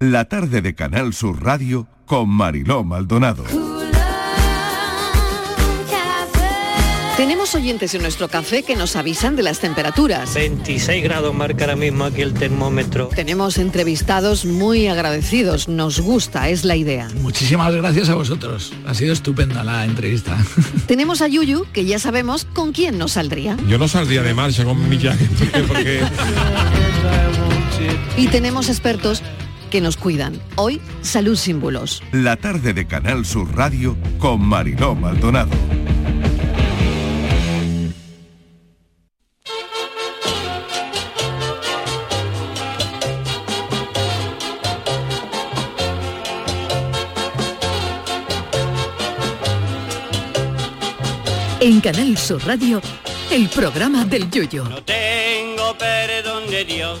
La tarde de Canal Sur Radio con Mariló Maldonado. Tenemos oyentes en nuestro café que nos avisan de las temperaturas. 26 grados marca ahora mismo aquí el termómetro. Tenemos entrevistados muy agradecidos, nos gusta, es la idea. Muchísimas gracias a vosotros, ha sido estupenda la entrevista. Tenemos a Yuyu, que ya sabemos con quién nos saldría. Yo no saldría de marcha con mi jacket, porque... Y tenemos expertos que nos cuidan. Hoy, salud símbolos. La tarde de Canal Sur Radio con Mariló Maldonado. En Canal Sur Radio, el programa del Yoyo. No tengo perdón de Dios,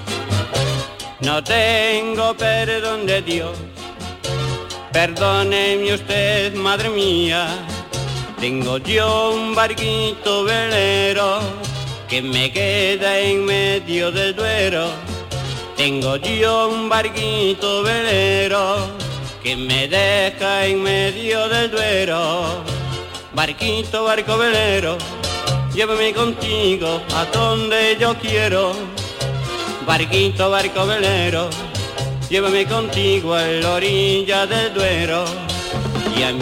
no tengo perdón de Dios. Perdóneme usted, madre mía, tengo yo un barquito velero que me queda en medio del duero. Tengo yo un barquito velero que me deja en medio del duero. Barquito, barco velero, llévame contigo a donde yo quiero. Barquito, barco velero, llévame contigo a la orilla del Duero.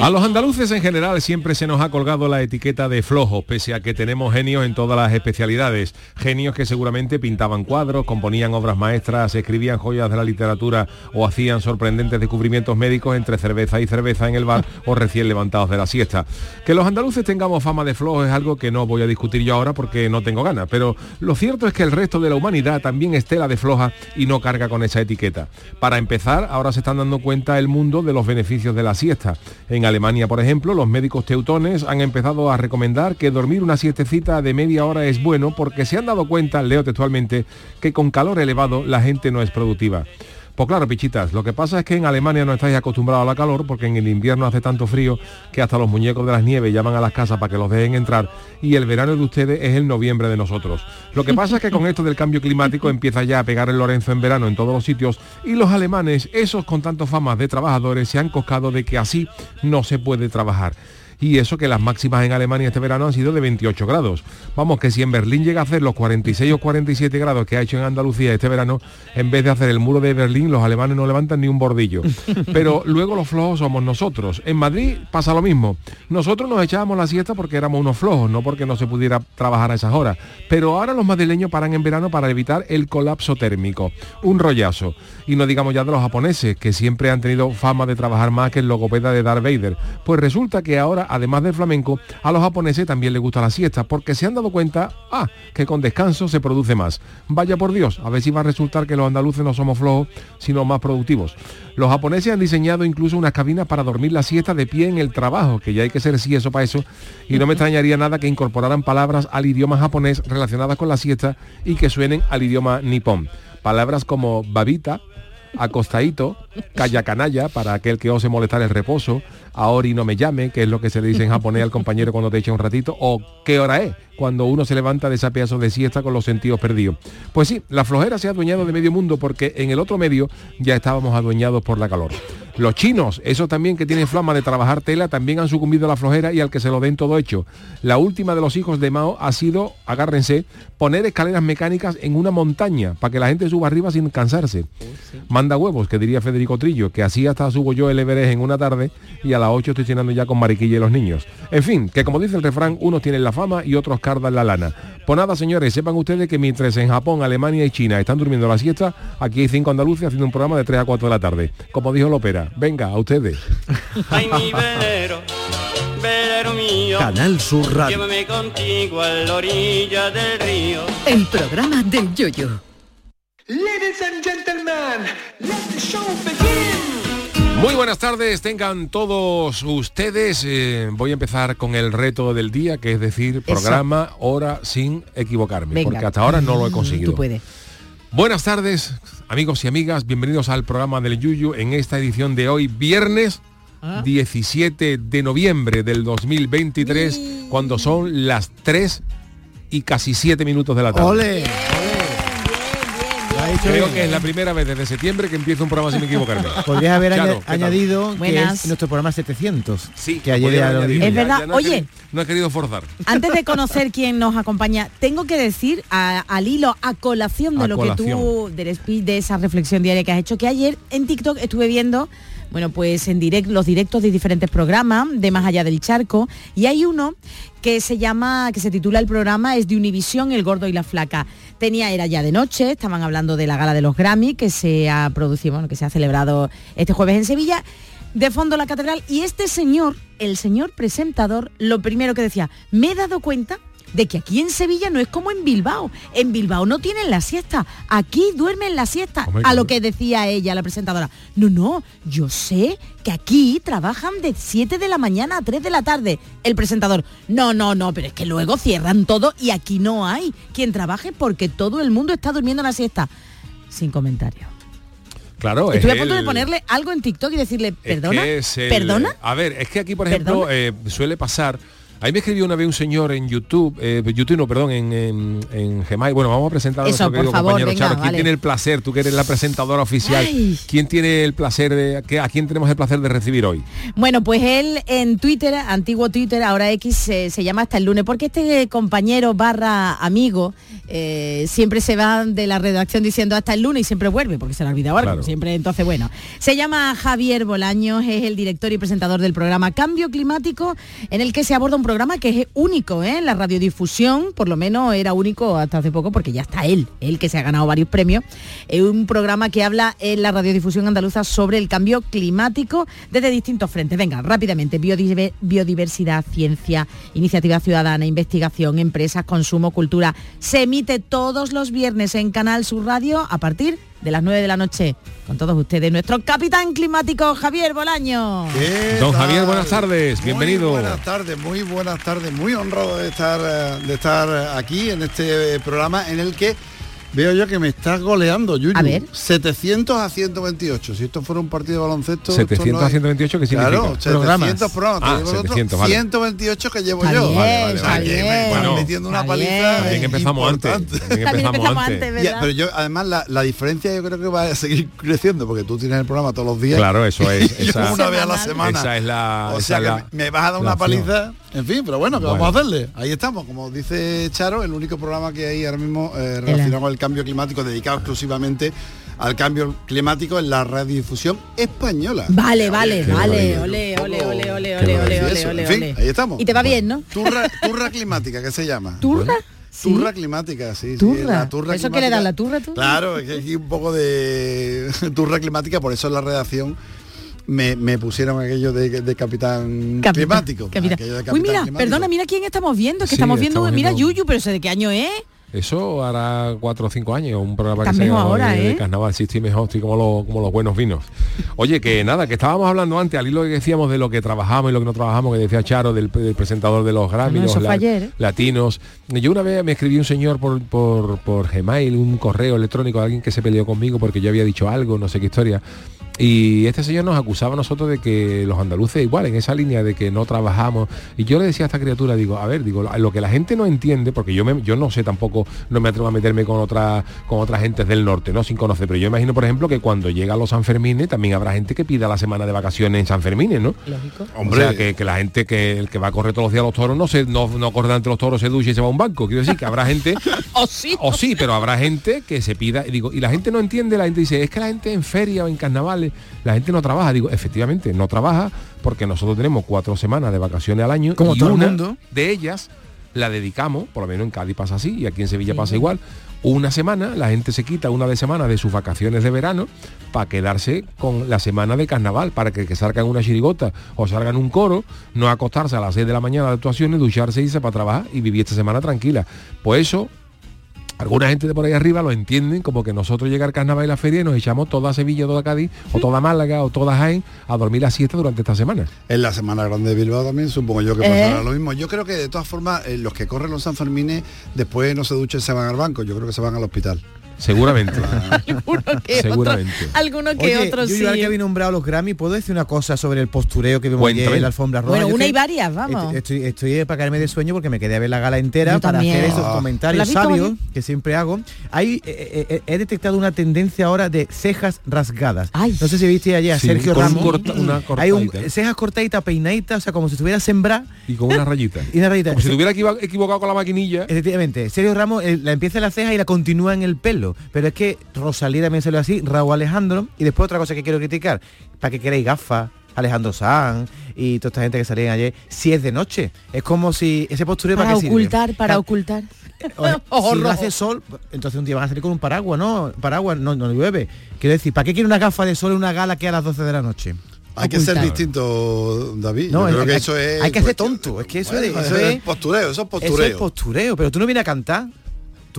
A, los andaluces en general siempre se nos ha colgado la etiqueta de flojos, pese a que tenemos genios en todas las especialidades. Genios que seguramente pintaban cuadros, componían obras maestras, escribían joyas de la literatura o hacían sorprendentes descubrimientos médicos entre cerveza y cerveza en el bar o recién levantados de la siesta. Que los andaluces tengamos fama de flojos es algo que no voy a discutir yo ahora porque no tengo ganas, pero lo cierto es que el resto de la humanidad también estela de floja y no carga con esa etiqueta. Para empezar, ahora se están dando cuenta el mundo de los beneficios de la siesta. En Alemania, por ejemplo, los médicos teutones han empezado a recomendar que dormir una siestecita de media hora es bueno porque se han dado cuenta, leo textualmente, que con calor elevado la gente no es productiva. Pues claro, pichitas, lo que pasa es que en Alemania no estáis acostumbrados a la calor porque en el invierno hace tanto frío que hasta los muñecos de las nieves llaman a las casas para que los dejen entrar y el verano de ustedes es el noviembre de nosotros. Lo que pasa es que con esto del cambio climático empieza ya a pegar el Lorenzo en verano en todos los sitios y los alemanes, esos con tanto fama de trabajadores, se han coscado de que así no se puede trabajar y eso que las máximas en Alemania este verano han sido de 28 grados. Vamos, que si en Berlín llega a hacer los 46 o 47 grados que ha hecho en Andalucía este verano, en vez de hacer el muro de Berlín, los alemanes no levantan ni un bordillo. Pero luego los flojos somos nosotros. En Madrid pasa lo mismo. Nosotros nos echábamos la siesta porque éramos unos flojos, no porque no se pudiera trabajar a esas horas. Pero ahora los madrileños paran en verano para evitar el colapso térmico. Un rollazo. Y no digamos ya de los japoneses, que siempre han tenido fama de trabajar más que el logopeda de Darth Vader. Pues resulta que ahora además del flamenco, a los japoneses también les gusta la siesta, porque se han dado cuenta, ah, que con descanso se produce más. Vaya por Dios, a ver si va a resultar que los andaluces no somos flojos, sino más productivos. Los japoneses han diseñado incluso unas cabinas para dormir la siesta de pie en el trabajo, que ya hay que ser sí eso para eso, y no me extrañaría nada que incorporaran palabras al idioma japonés relacionadas con la siesta y que suenen al idioma nipón. Palabras como babita, acostadito, calla canalla, para aquel que ose molestar el reposo, ahora no me llame, que es lo que se le dice en japonés al compañero cuando te echa un ratito, o qué hora es, cuando uno se levanta de ese pedazo de siesta con los sentidos perdidos. Pues sí, la flojera se ha adueñado de medio mundo porque en el otro medio ya estábamos adueñados por la calor. Los chinos, esos también que tienen flama de trabajar tela, también han sucumbido a la flojera y al que se lo den todo hecho. La última de los hijos de Mao ha sido, agárrense, poner escaleras mecánicas en una montaña para que la gente suba arriba sin cansarse. Manda huevos, que diría Federico Trillo, que así hasta subo yo el Everest en una tarde y a las 8 estoy cenando ya con mariquilla y los niños. En fin, que como dice el refrán, unos tienen la fama y otros cardan la lana. Pues nada, señores, sepan ustedes que mientras en Japón, Alemania y China están durmiendo la siesta, aquí hay cinco andaluces haciendo un programa de 3 a 4 de la tarde. Como dijo Lopera, venga, a ustedes. Ay, mi velero, velero mío. Canal Sur Radio. Llévame contigo a la orilla del río. El programa del yoyo. Ladies and gentlemen, let the show begin. Muy buenas tardes, tengan todos ustedes. Eh, voy a empezar con el reto del día, que es decir, programa, hora sin equivocarme, Venga. porque hasta ahora no lo he conseguido. Tú puedes. Buenas tardes, amigos y amigas, bienvenidos al programa del Yuyu en esta edición de hoy, viernes Ah. 17 de noviembre del 2023, cuando son las 3 y casi 7 minutos de la tarde. ¡Ole! Creo que es la primera vez desde septiembre que empiezo un programa sin equivocarme. Podrías haber añadido que es nuestro programa 700. Sí, que ayer ya lo. Es verdad. Ya no he Oye. querido- no he querido forzar. Antes de conocer quién nos acompaña, tengo que decir a- al hilo, a colación de A lo que tú, del speech, de esa reflexión diaria que has hecho, que ayer en TikTok estuve viendo, bueno, pues en direct, los directos de diferentes programas, de Más Allá del Charco, y hay uno que se llama, que se titula el programa, es de Univisión, El Gordo y la Flaca. Tenía, era ya de noche, estaban hablando de la gala de los Grammy, que se ha producido, bueno, que se ha celebrado este jueves en Sevilla, de fondo la catedral, y este señor, el señor presentador, lo primero que decía, me he dado cuenta de que aquí en Sevilla no es como en Bilbao. En Bilbao no tienen la siesta, aquí duermen la siesta. A lo que decía ella, la presentadora. No, no, yo sé que aquí trabajan de 7 de la mañana a 3 de la tarde. El presentador, no, no, no, pero es que luego cierran todo y aquí no hay quien trabaje porque todo el mundo está durmiendo la siesta. Sin comentario. Claro, Estuve a es punto de ponerle algo en TikTok y decirle, es ¿perdona? que es el- ¿Perdona? A ver, es que aquí, por ejemplo, eh, suele pasar. Ahí me escribió una vez un señor en YouTube, eh, YouTube no, perdón, en, en, en Gmail. Bueno, vamos a presentar a Eso, nuestro por querido favor, compañero venga, Charo. ¿Quién vale. tiene el placer? Tú que eres la presentadora oficial. Ay. ¿Quién tiene el placer de, a quién tenemos el placer de recibir hoy? Bueno, pues él en Twitter, antiguo Twitter, ahora X, se- se llama hasta el lunes, porque este compañero barra amigo eh, siempre se va de la redacción diciendo hasta el lunes y siempre vuelve, porque se le ha olvidado algo, Claro. siempre, entonces bueno. Se llama Javier Bolaños, es el director y presentador del programa Cambio Climático, en el que se aborda un programa que es único ¿eh? en la radiodifusión, por lo menos era único hasta hace poco, porque ya está él, él que se ha ganado varios premios, es un programa que habla en la radiodifusión andaluza sobre el cambio climático desde distintos frentes. Venga, rápidamente, biodive- biodiversidad, ciencia, iniciativa ciudadana, investigación, empresas, consumo, cultura. Se emite todos los viernes en Canal Sur Radio a partir de las 9 de la noche. Con todos ustedes, nuestro capitán climático Javier Bolaño. ¿Qué Don tal? Javier, buenas tardes, bienvenido. Muy buenas tardes, muy buenas tardes, muy honrado de estar eh, de estar aquí en este programa en el que veo yo que me estás goleando, Yuyu. A ver. 700 a 128. Si esto fuera un partido de baloncesto, 700 esto no a es- 128, ¿qué significa? Claro, 700 programas. Ah, te llevo el otro, 700, vale. 128 que llevo Está yo. bien, Vale, vale, vale. Bueno, metiendo una paliza. También empezamos antes. importante. También También empezamos empezamos antes. antes, Ya, ¿verdad? pero yo además la, la diferencia yo creo que va a seguir creciendo porque tú tienes el programa todos los días. Claro, eso es. Esa, una vez a la semana. esa es la. o sea que la- me vas a dar una paliza. En fin, pero bueno, ¿qué Bueno. vamos a hacerle? Ahí estamos, como dice Charo, el único programa que hay ahora mismo eh, relacionado con el cambio climático, dedicado exclusivamente al cambio climático en la radiodifusión española. Vale, vale, Qué vale, ole, ole, ole, ole, ole, ole, ole, ole, en fin, ole. ahí estamos. Y te va bien, ¿no? Turra, turra climática, ¿qué se llama? ¿Turra? Sí. Turra climática, sí. sí, ¿Turra? la turra ¿Eso qué le da, climática. la turra tú? Claro, es que aquí un poco de turra climática, por eso en la redacción me, me pusieron aquello de, de capitán, climático. capitán. aquello de Uy, capitán mira, climático. perdona, mira quién estamos viendo, que Sí, estamos viendo, estamos mira viendo- Yuyu, pero sé de qué año es. Eso hará cuatro o cinco años, un programa que se llama ahora, de, de ¿eh? carnaval, sí, estoy mejor, estoy como, los- como los buenos vinos. Oye, que nada, que estábamos hablando antes, al hilo que decíamos de lo que trabajamos y lo que no trabajamos, que decía Charo, del, del presentador de los Grammy, Bueno, la- ayer, ¿eh? latinos. Yo una vez me escribió un señor por, por, por Gmail, un correo electrónico, alguien que se peleó conmigo porque yo había dicho algo, no sé qué historia. Y este señor nos acusaba a nosotros de que los andaluces igual, en esa línea de que no trabajamos. Y yo le decía a esta criatura, digo, a ver, digo, lo que la gente no entiende, porque yo, me- yo no sé tampoco, no me atrevo a meterme con otra con otras gentes del norte, ¿no? Sin conocer. Pero yo imagino, por ejemplo, que cuando llega los Sanfermines también habrá gente que pida la semana de vacaciones en San Fermines, ¿no? Lógico. Hombre, o sea, que, que la gente que el que va a correr todos los días a los toros no se no, no corre ante los toros, se ducha y se va a un banco. Quiero decir que habrá gente o sí, o sí, pero habrá gente que se pida y digo, y la gente no entiende, la gente dice, es que la gente en feria o en carnavales, la gente no trabaja. Digo, efectivamente, no trabaja porque nosotros tenemos cuatro semanas de vacaciones al año Como y todo el mundo. de ellas la dedicamos, por lo menos en Cádiz pasa así y aquí en Sevilla pasa igual. Una semana, la gente se quita una de semana de sus vacaciones de verano para quedarse con la semana de carnaval, para que, que salgan una chirigota o salgan un coro, no acostarse a las 6 de la mañana de actuaciones, ducharse, irse para trabajar y vivir esta semana tranquila. Pues eso alguna gente de por ahí arriba lo entienden como que nosotros llega el carnaval y la feria y nos echamos toda Sevilla, toda Cádiz, o toda Málaga, o toda Jaén a dormir la siesta durante esta semana. En la Semana Grande de Bilbao también supongo yo que ¿Eh? pasará lo mismo. Yo creo que de todas formas eh, los que corren los Sanfermines después no se duchan y se van al banco, yo creo que se van al hospital. Seguramente. que Seguramente. otro- alguno que Oye, otro yo, sí. ahora que habéis nombrado los Grammy, ¿puedo decir una cosa sobre el postureo que vimos ayer en la alfombra roja? Bueno, Yo una y varias, vamos. Estoy, estoy, estoy para caerme de sueño porque me quedé a ver la gala entera Yo para también. hacer esos Ah. ¿La comentarios sabios que siempre hago. Hay, eh, eh, he detectado una tendencia ahora de cejas rasgadas. No sé si viste ayer a Sí, Sergio con un Ramos. corta- una Hay un, cejas cortaditas, peinaditas, o sea, como si estuviera sembrada. Y con una rayita. Y una rayita. Como si equivo- equivocado con la maquinilla. Efectivamente, Sergio Ramos eh, la empieza en la ceja y la continúa en el pelo. Pero es que Rosalía también salió así, Raúl Alejandro. Y después otra cosa que quiero criticar, para que queréis gafas, Alejandro Sanz y toda esta gente que salían ayer, si es de noche. Es como si ese postureo para para, qué sirve? ocultar, para ocultar. Ojo si no hace sol, entonces un día van a salir con un paraguas, ¿no? Paraguas, no, no llueve. Quiero decir, ¿para qué quiere una gafa de sol en una gala que a las 12 de la noche? Hay que ser distinto, David. No, Yo creo hay- que hay- eso es. hay que hacer tonto, es que eso es- eso es- postureo, eso es postureo. Eso es postureo, pero tú no vienes a cantar.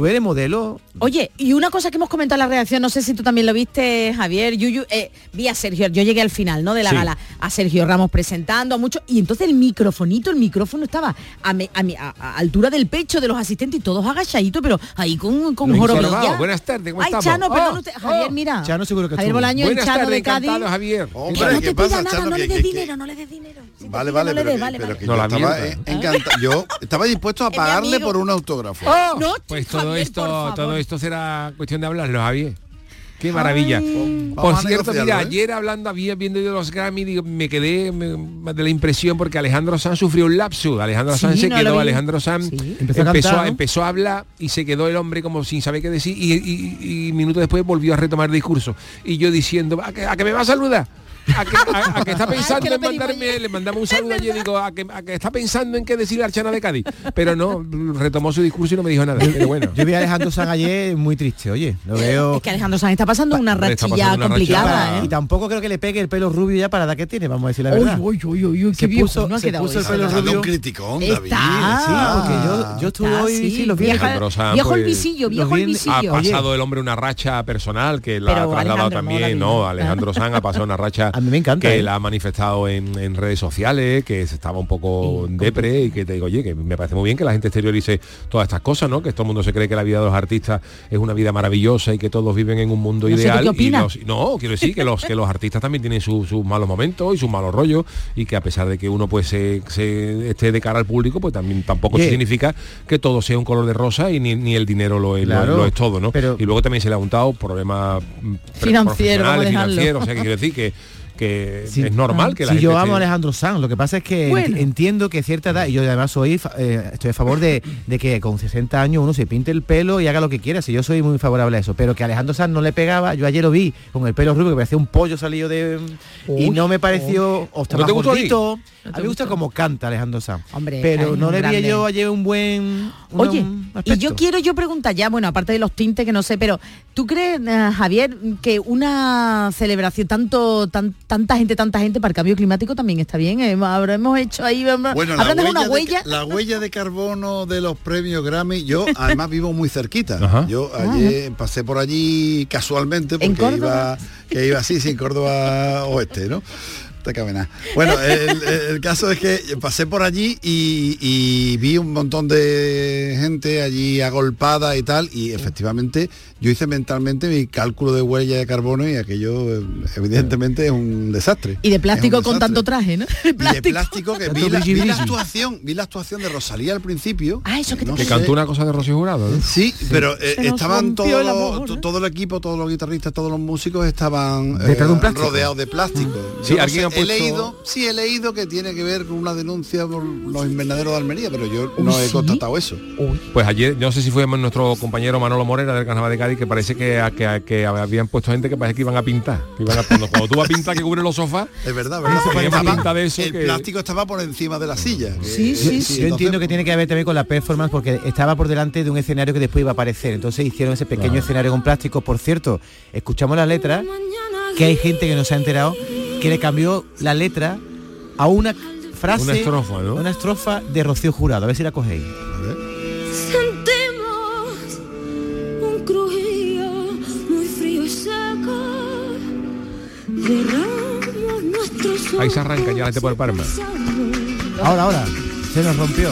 Tú eres modelo. Oye, y una cosa que hemos comentado en la redacción, no sé si tú también lo viste, Javier, Yuyu, eh, vi a Sergio, yo llegué al final, ¿no? De la Sí. gala, a Sergio Ramos presentando a mucho, y entonces el microfonito, el micrófono estaba a, me- a mi- a- a altura del pecho de los asistentes y todos agachaditos, pero ahí con, con jorobilla. Buenas tardes, ¿cómo Ay, estamos? Chano, perdón Oh, usted, Javier, mira. Chano seguro que Javier. Bolaño, el Buenas Chano tardes, de Cádiz. encantado, Javier. Hombre, que no ¿qué te pasa, pida nada, Chano? no le des dinero, no le des dinero. Si Vale, vale, no le pero, des, que, vale, pero vale. que No yo la estaba eh, Yo estaba dispuesto a pagarle por un autógrafo. Oh, no, Pues todo Javier, esto, todo esto será cuestión de hablarlo, Javier. Qué maravilla. Ay. Por Vamos cierto, mira, ¿eh? ayer hablando, había viendo yo los Grammy, digo, me quedé me- de la impresión porque Alejandro Sanz sufrió un lapsus. Alejandro Sí, Sanz se no quedó. Alejandro Sanz Sí. Empezó a empezó, cantar, a, ¿no? empezó a hablar y se quedó el hombre como sin saber qué decir y, y, y minutos después volvió a retomar el discurso. Y yo diciendo, ¿a que, a que me va a saludar? ¿A que, a- a que está pensando en mandarme, ayer. le mandamos un saludo ayer, digo, a que, a que está pensando en qué decir la Archana de Cádiz. Pero no, retomó su discurso y no me dijo nada. Pero bueno. Yo vi a Alejandro San ayer muy triste, oye. Lo veo. Es que Alejandro Sanz está pasando una rachilla pasando una complicada, rachilla. ¿eh? Y tampoco creo que le pegue el pelo rubio ya para la que tiene, vamos a decir la verdad. uy, uy, uy, uy, qué viejo, puso- no ha se puso el eso. pelo Dando rubio. un criticón, David. Está. Sí, porque yo, yo estuve Está, hoy, sí, sí, los viernes. Alejandro Sanz, viejo el pues, visillo, viejo el Ha visillo. Oye. pasado el hombre una racha personal que la ha trasladado no, también, no, Alejandro Sanz ha pasado una racha A mí me encanta, que ¿eh? la ha manifestado en, en redes sociales, que se estaba un poco depre y que te digo, oye, que me parece muy bien que la gente exteriorice todas estas cosas, ¿no? Que todo el mundo se cree que la vida de los artistas es una vida maravillosa y que todos viven en un mundo No sé, ¿tú ideal. y los- no, quiero decir que los que los artistas también tienen su- sus malos momentos y sus malos rollos y que a pesar de que uno pues se, se esté de cara al público, pues también tampoco significa que todo sea un color de rosa y ni, ni el dinero lo es, lo- Claro, lo es todo, ¿no? pero- y luego también se le ha untado problemas mm, pre- Financiero, vamos a profesionales, dejarlo. financieros, o sea, que quiero decir que, que Sí. es normal que la Sí, gente yo amo a Alejandro Sanz, lo que pasa es que Bueno. entiendo que cierta edad, y yo además soy eh, estoy a favor de, de que con 60 años uno se pinte el pelo y haga lo que quiera, si yo soy muy favorable a eso, pero que Alejandro Sanz no le pegaba, yo ayer lo vi con el pelo rubio que parecía un pollo salido de y Uy, no me pareció o está ¿No más te gustó a ti? gordito. ¿No a te mí me gusta como canta Alejandro Sanz. Hombre, pero no le vi grande. yo ayer un buen un- Oye, un y yo quiero yo preguntar ya, bueno, aparte de los tintes que no sé, pero ¿tú crees, eh, Javier, que una celebración tanto tan tanta gente, tanta gente para el cambio climático también está bien. Eh, habremos hecho ahí, Bueno, la huella, una huella. De, la huella de carbono de los premios Grammy, yo además vivo muy cerquita. Ajá. Yo ayer pasé por allí casualmente ¿En porque iba, que iba así, sin Córdoba oeste, ¿no? Te cabe nada. Bueno, el, el caso es que pasé por allí y, y vi un montón de gente allí agolpada y tal, y efectivamente yo hice mentalmente mi cálculo de huella de carbono y aquello eh, evidentemente es un desastre. Y de plástico con tanto traje, ¿no? Y de plástico que vi la, vi actuación, vi la actuación de Rosalía al principio. Ah, eso que te no Que cantó una cosa de Rocío Jurado, ¿no? Sí, pero eh, estaban todos amor, ¿eh? todo el equipo, todos los guitarristas, todos los músicos estaban eh, de plástico. rodeados de plástico. Sí, alguien sé, ha puesto- he leído, sí he leído que tiene que ver con una denuncia por los invernaderos de Almería, pero yo no he ¿sí? constatado eso. Pues ayer, no sé si fue nuestro compañero Manolo Morera del Carnaval de Cádiz, que parece que, que, que habían puesto gente que parece que iban a pintar. que iban a- cuando, cuando tú vas a pintar que cubre los sofás, Es verdad, de eso el que- plástico estaba por encima de la silla. que- Sí, sí, sí. Yo entiendo que tiene que ver también con la performance porque estaba por delante de un escenario que después iba a aparecer. Entonces hicieron ese pequeño escenario con plástico. Por cierto, escuchamos la letra, que hay gente que no se ha enterado, que le cambió la letra a una frase, Una estrofa, ¿no? una estrofa de Rocío Jurado. A ver si la cogéis. Sentimos un crujido muy frío y seco. Nuestros ahí se arranca ya la gente por el Parma. Ahora, ahora. Se nos rompió.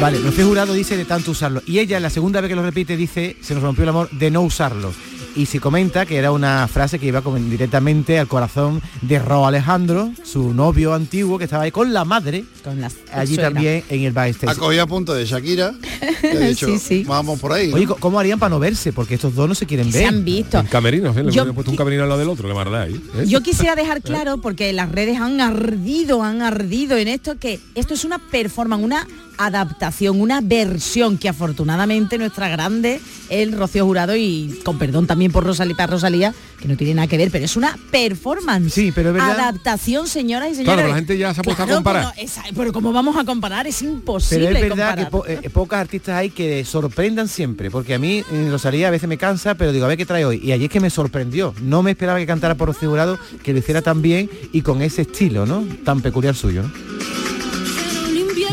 Vale, Rocío Jurado dice de tanto usarlo. Y ella, la segunda vez que lo repite, dice, se nos rompió el amor de no usarlo. Y se comenta que era una frase que iba como directamente al corazón de Ro Alejandro, su novio antiguo, que estaba ahí con la madre, Con las allí también en el backstage. Acogí a punto de Shakira. que he dicho, Sí, sí. Vamos por ahí. ¿no? Oye, ¿cómo harían para no verse? Porque estos dos no se quieren Se ver. han visto. En camerino, ¿sí? le Yo- puesto un camerino al lado del otro, le mardá ahí. ¿eh? Yo quisiera dejar claro, porque las redes han ardido, han ardido en esto, que esto es una performance, una adaptación, una versión que afortunadamente nuestra grande, el Rocío Jurado, y con perdón también por Rosalía, para Rosalía, que no tiene nada que ver, pero es una performance. Sí, pero es verdad. Adaptación, señoras y señores. Claro, pero la gente ya se ha puesto a comparar. pero, esa- pero ¿cómo vamos a comparar? Es imposible Pero es verdad que comparar. po- eh, pocas artistas hay que sorprendan siempre, porque a mí eh, Rosalía a veces me cansa, pero digo, a ver qué trae hoy. Y allí es que me sorprendió. No me esperaba que cantara por Rocío Jurado, que lo hiciera tan bien y con ese estilo, ¿no? Tan peculiar suyo. ¿no?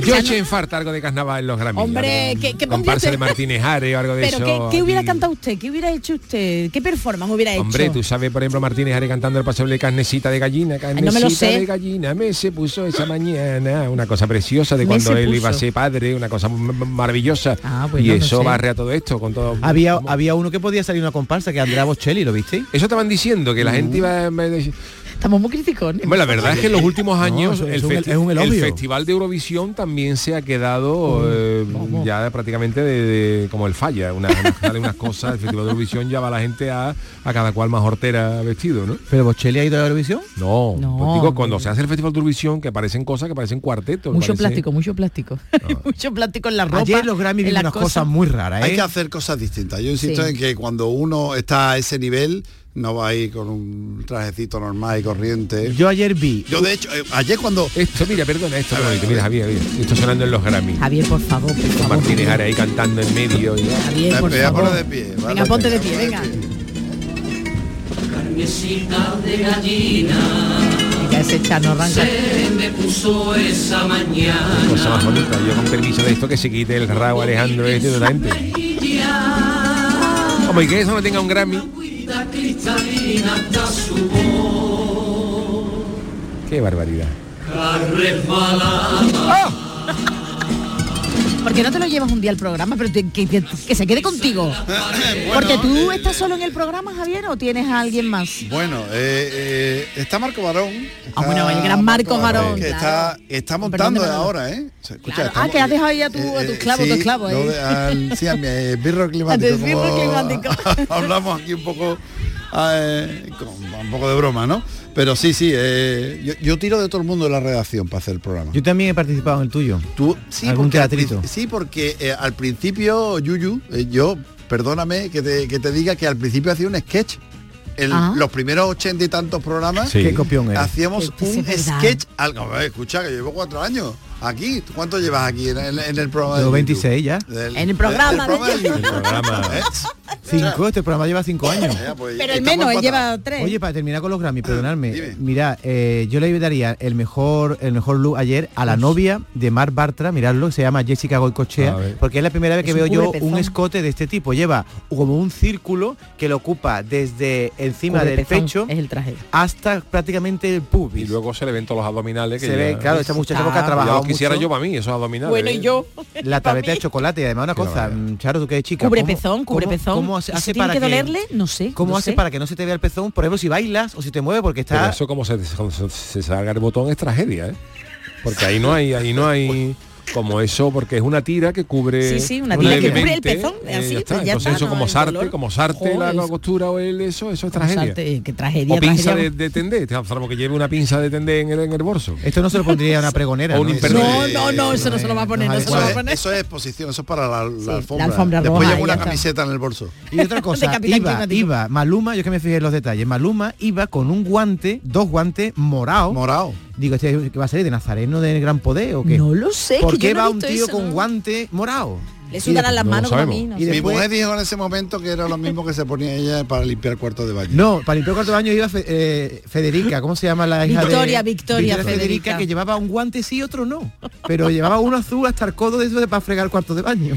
Yo eché en falta algo de carnaval en los Grammy. Hombre, ¿qué- qué comparsa pondría de? Martínez Ares o algo de Pero eso. ¿qué, qué hubiera cantado usted? ¿Qué hubiera hecho usted? ¿Qué performance hubiera hecho? Hombre, tú sabes, por ejemplo, Martínez Ares cantando el paseo de carnecita de gallina, carnecita no me lo sé. de gallina, me se puso esa mañana, una cosa preciosa de cuando él iba a ser padre, una cosa maravillosa. Ah, pues y no eso barre a todo esto, con todo. Había, había uno que podía salir una comparsa, que Andrea Bocelli, ¿lo viste? Eso estaban diciendo, que la gente iba... en vez de- Estamos muy criticones. Bueno, la verdad es que en los últimimos años el, es un- festi- es un elogio. el Festival de Eurovisión también se ha quedado eh, ya prácticamente de, de- como el falla, una, una- sale unas cosas, el Festival de Eurovisión ya va la gente a, a cada cual más hortera vestido, ¿no? ¿Pero Bocelli ha ido a Eurovisión? No, No, pues digo, cuando se hace el Festival de Eurovisión, que parecen cosas que parecen cuartetos. Mucho parece- plástico, mucho plástico. mucho plástico en la ropa. Ayer los Grammy las unas cosas muy raras, ¿eh? Hay que hacer cosas distintas. Yo insisto Sí. en que cuando uno está a ese nivel, no va a ir con un trajecito normal y corriente. Yo ayer vi... Yo de hecho, eh, ayer cuando... Esto, mira, perdona, esto, ver, bonito, mira. Javier, mira, esto sonando en los Grammy. Javier, por favor, por favor. Martínez Ares ahí cantando en medio. y- Javier, por favor. poner de pie. ¿vale? Venga, ponte de pie, Venga, de pie. Carnecita de gallina Venga, ese chano arranca. se me puso esa mañana. Cosa más bonita. Yo con permiso de esto que se quite el rabo Alejandro este totalmente. Como y que eso no tenga un Grammy. Qué barbaridad. Resbalada. ¿Por qué no te lo llevas un día al programa? Pero te- que, que- que se quede contigo. Porque tú eh, estás solo en el programa, Javier, o tienes a alguien más. Bueno, eh, eh, está Marco Barón. Ah, bueno, el gran Marco Barón, Que claro. está, montando perdón ahora, ¿eh? O sea, escucha, Claro. estamos- Ah, que has dejado ahí a tu, a tu esclavo, sí, tu esclavo, lo ¿eh? de- al- sí, a mi climático. Esbirro como climático. hablamos aquí un poco, eh, con un poco de broma, ¿no? Pero sí, sí, eh, yo, yo tiro de todo el mundo de la redacción para hacer el programa. Yo también he participado en el tuyo. Tú, sí, Algún porque al teatrito. sí, porque eh, al principio, Yuyu, eh, yo, perdóname que te, que te diga que al principio hacía un sketch. En Ah. los primeros ochenta y tantos programas Sí. Qué copión hacíamos un sketch algo escucha que llevo cuatro años aquí ¿Tú ¿cuánto llevas aquí en, en- en el programa YouTube? 26 ya. Del- En el programa del de de El programa. ¿Eh? Cinco, este programa lleva cinco años. pues, Pero el menos, él lleva tres. Oye, para terminar con los Grammy, perdonadme. Mira, eh, yo le daría el mejor el mejor look ayer a la novia de Mark Bartra, miradlo, se llama Jessica Goicochea, porque es la primera vez que Es veo un yo un escote de este tipo. Lleva como un círculo que lo ocupa desde encima del Cubrepezón, pecho Es el traje. hasta prácticamente el pubis. Y luego se le ven todos los abdominales. Que Se ve, claro, esta muchacha porque ha trabajado quisiera yo para mí, esos abdominales. Bueno, y ¿eh? yo. La tableta de chocolate y además una cosa, Charo, tú que eres chica. Cubre ¿cómo- pezón, cómo- cubre pezón. ¿Cómo hace, ¿Eso para que que dolerle? No sé. ¿Cómo no hace sé. para que no se te vea el pezón? Por ejemplo, si bailas o si te mueves porque Pero está eso como se, se- se salga el botón es tragedia, ¿eh? Porque ahí no hay, ahí no hay como eso, porque es una tira que cubre Sí, sí, una tira que cubre el pezón, eh, así, ya está. pues ya Entonces está, eso no, como sarte, como sarte la, la costura o el eso, eso es tragedia. salte, qué tragedia. O pinza tragedia. de, de tendé, salvo que lleve una pinza de tendé en el, en el bolso. Esto no se lo pondría a una pregonera. ¿no? No, no, no, eso no se lo va a poner, no se Eso lo va a es, poner. eso es exposición, eso es para la, la alfombra. alfombra Después roja, llevo una camiseta en el bolso. Y otra cosa, iba, iba, Maluma, yo que me fijé en los detalles, Maluma iba con un guante, dos guantes morados. Morado. Digo, ¿este que va a salir de Nazareno de Gran Poder o qué? No lo sé, ¿Por que qué no va un tío eso, con ¿no? guante morado? Le sudarán las no manos como a mí. no Y. Mi mujer dijo en ese momento que era lo mismo que se ponía ella para limpiar cuarto de baño. No, para limpiar cuarto de baño iba Fe- eh, Federica, ¿cómo se llama la hija Victoria, de Victoria Federica, Federica. que llevaba un guante sí, otro no. Pero llevaba uno azul hasta el codo de eso de para fregar el cuarto de baño.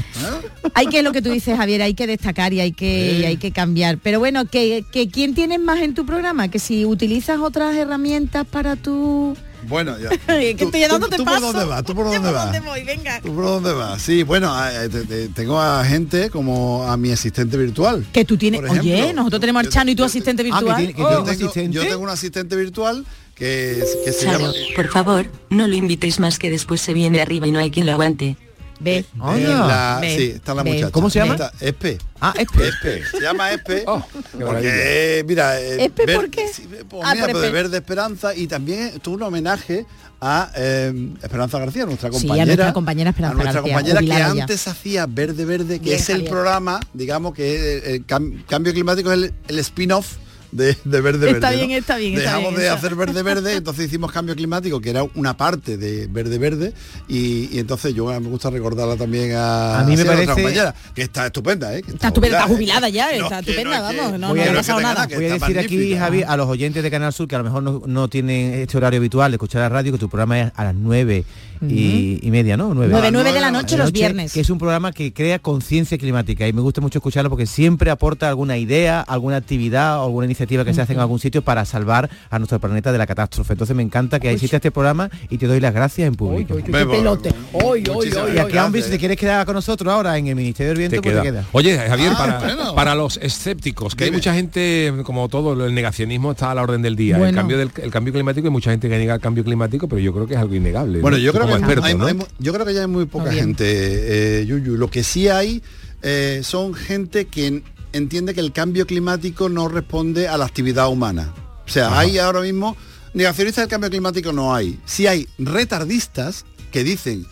Hay que lo que tú dices, Javier, hay que destacar y hay que, y hay que cambiar. Pero bueno, que, que quién tienes más en tu programa, que si utilizas otras herramientas para tu Bueno, ya. que estoy dándote ¿Tú paso. por dónde vas? ¿Tú por dónde vas? dónde voy, venga. ¿Tú por dónde vas? Sí, bueno, eh, te- te- tengo a gente como a mi asistente virtual. Que tú tienes, ejemplo, oye, nosotros tenemos al Chano y tu asistente Ah, que virtual. tiene- que Oh. Yo tengo, asistente? yo tengo un asistente virtual que, que se Charo, llama... por favor, no lo invitéis más que después se viene arriba y no hay quien lo aguante. Ve, Anda. en la- Ve, sí, está la muchacha. ¿Cómo se llama? Está- Espe. Ah, Espe. Espe. Se llama Espe. Oh, porque, mira... eh, ¿Espe por qué? sí, pues Ah, mira, por de. Verde Esperanza y también esto es un homenaje a eh, Esperanza García, nuestra Sí, a compañera. nuestra compañera Esperanza a nuestra García, compañera que ya. antes hacía Verde Verde, que Bien, es el Javier. programa, digamos que el, el cam- cambio climático es el, el spin-off de, de Verde Está Verde. bien, ¿no? está bien, está Dejamos bien de eso. hacer Verde Verde, entonces hicimos cambio climático, que era una parte de Verde Verde, y, y entonces yo me gusta recordarla también a, A mí me parece- compañera, que está estupenda, ¿eh? Que Está estupenda, está ¿eh? jubilada ya, No, está estupenda, no es que- vamos, no, Voy no a pasado nada. Voy a está decir aquí. Javi, a los oyentes de Canal Sur que a lo mejor no, no tienen este horario habitual de escuchar la radio, que tu programa es a las nueve y, y media, ¿no? Nueve. Nueve, A las nueve de la noche los viernes. Que es un programa que crea conciencia climática y me gusta mucho escucharlo porque siempre aporta alguna idea, alguna actividad o alguna iniciativa que se hace en algún sitio para salvar a nuestro planeta de la catástrofe. Entonces me encanta que existe este programa y te doy las gracias en público. Qué pelote. Hoy, hoy, Muchísimas hoy, Y aquí, hombre, si te quieres quedar con nosotros ahora en el Ministerio del Viento, Te pues queda. te queda. Oye, Javier, Ah, para, bueno. para los escépticos, que hay mucha gente, como todo, el negacionismo está a la orden del día. El, cambio del, el cambio climático, hay mucha gente que niega el cambio climático, pero yo creo que es algo innegable. Bueno, ¿no? yo creo, que experto, hay- ¿no? hay mu- yo creo que ya hay muy poca bien. gente, eh, Yuyu. Lo que sí hay eh, son gente que entiende que el cambio climático no responde a la actividad humana. O sea, hay ahora mismo negacionistas del cambio climático no hay. Sí hay retardistas que dicen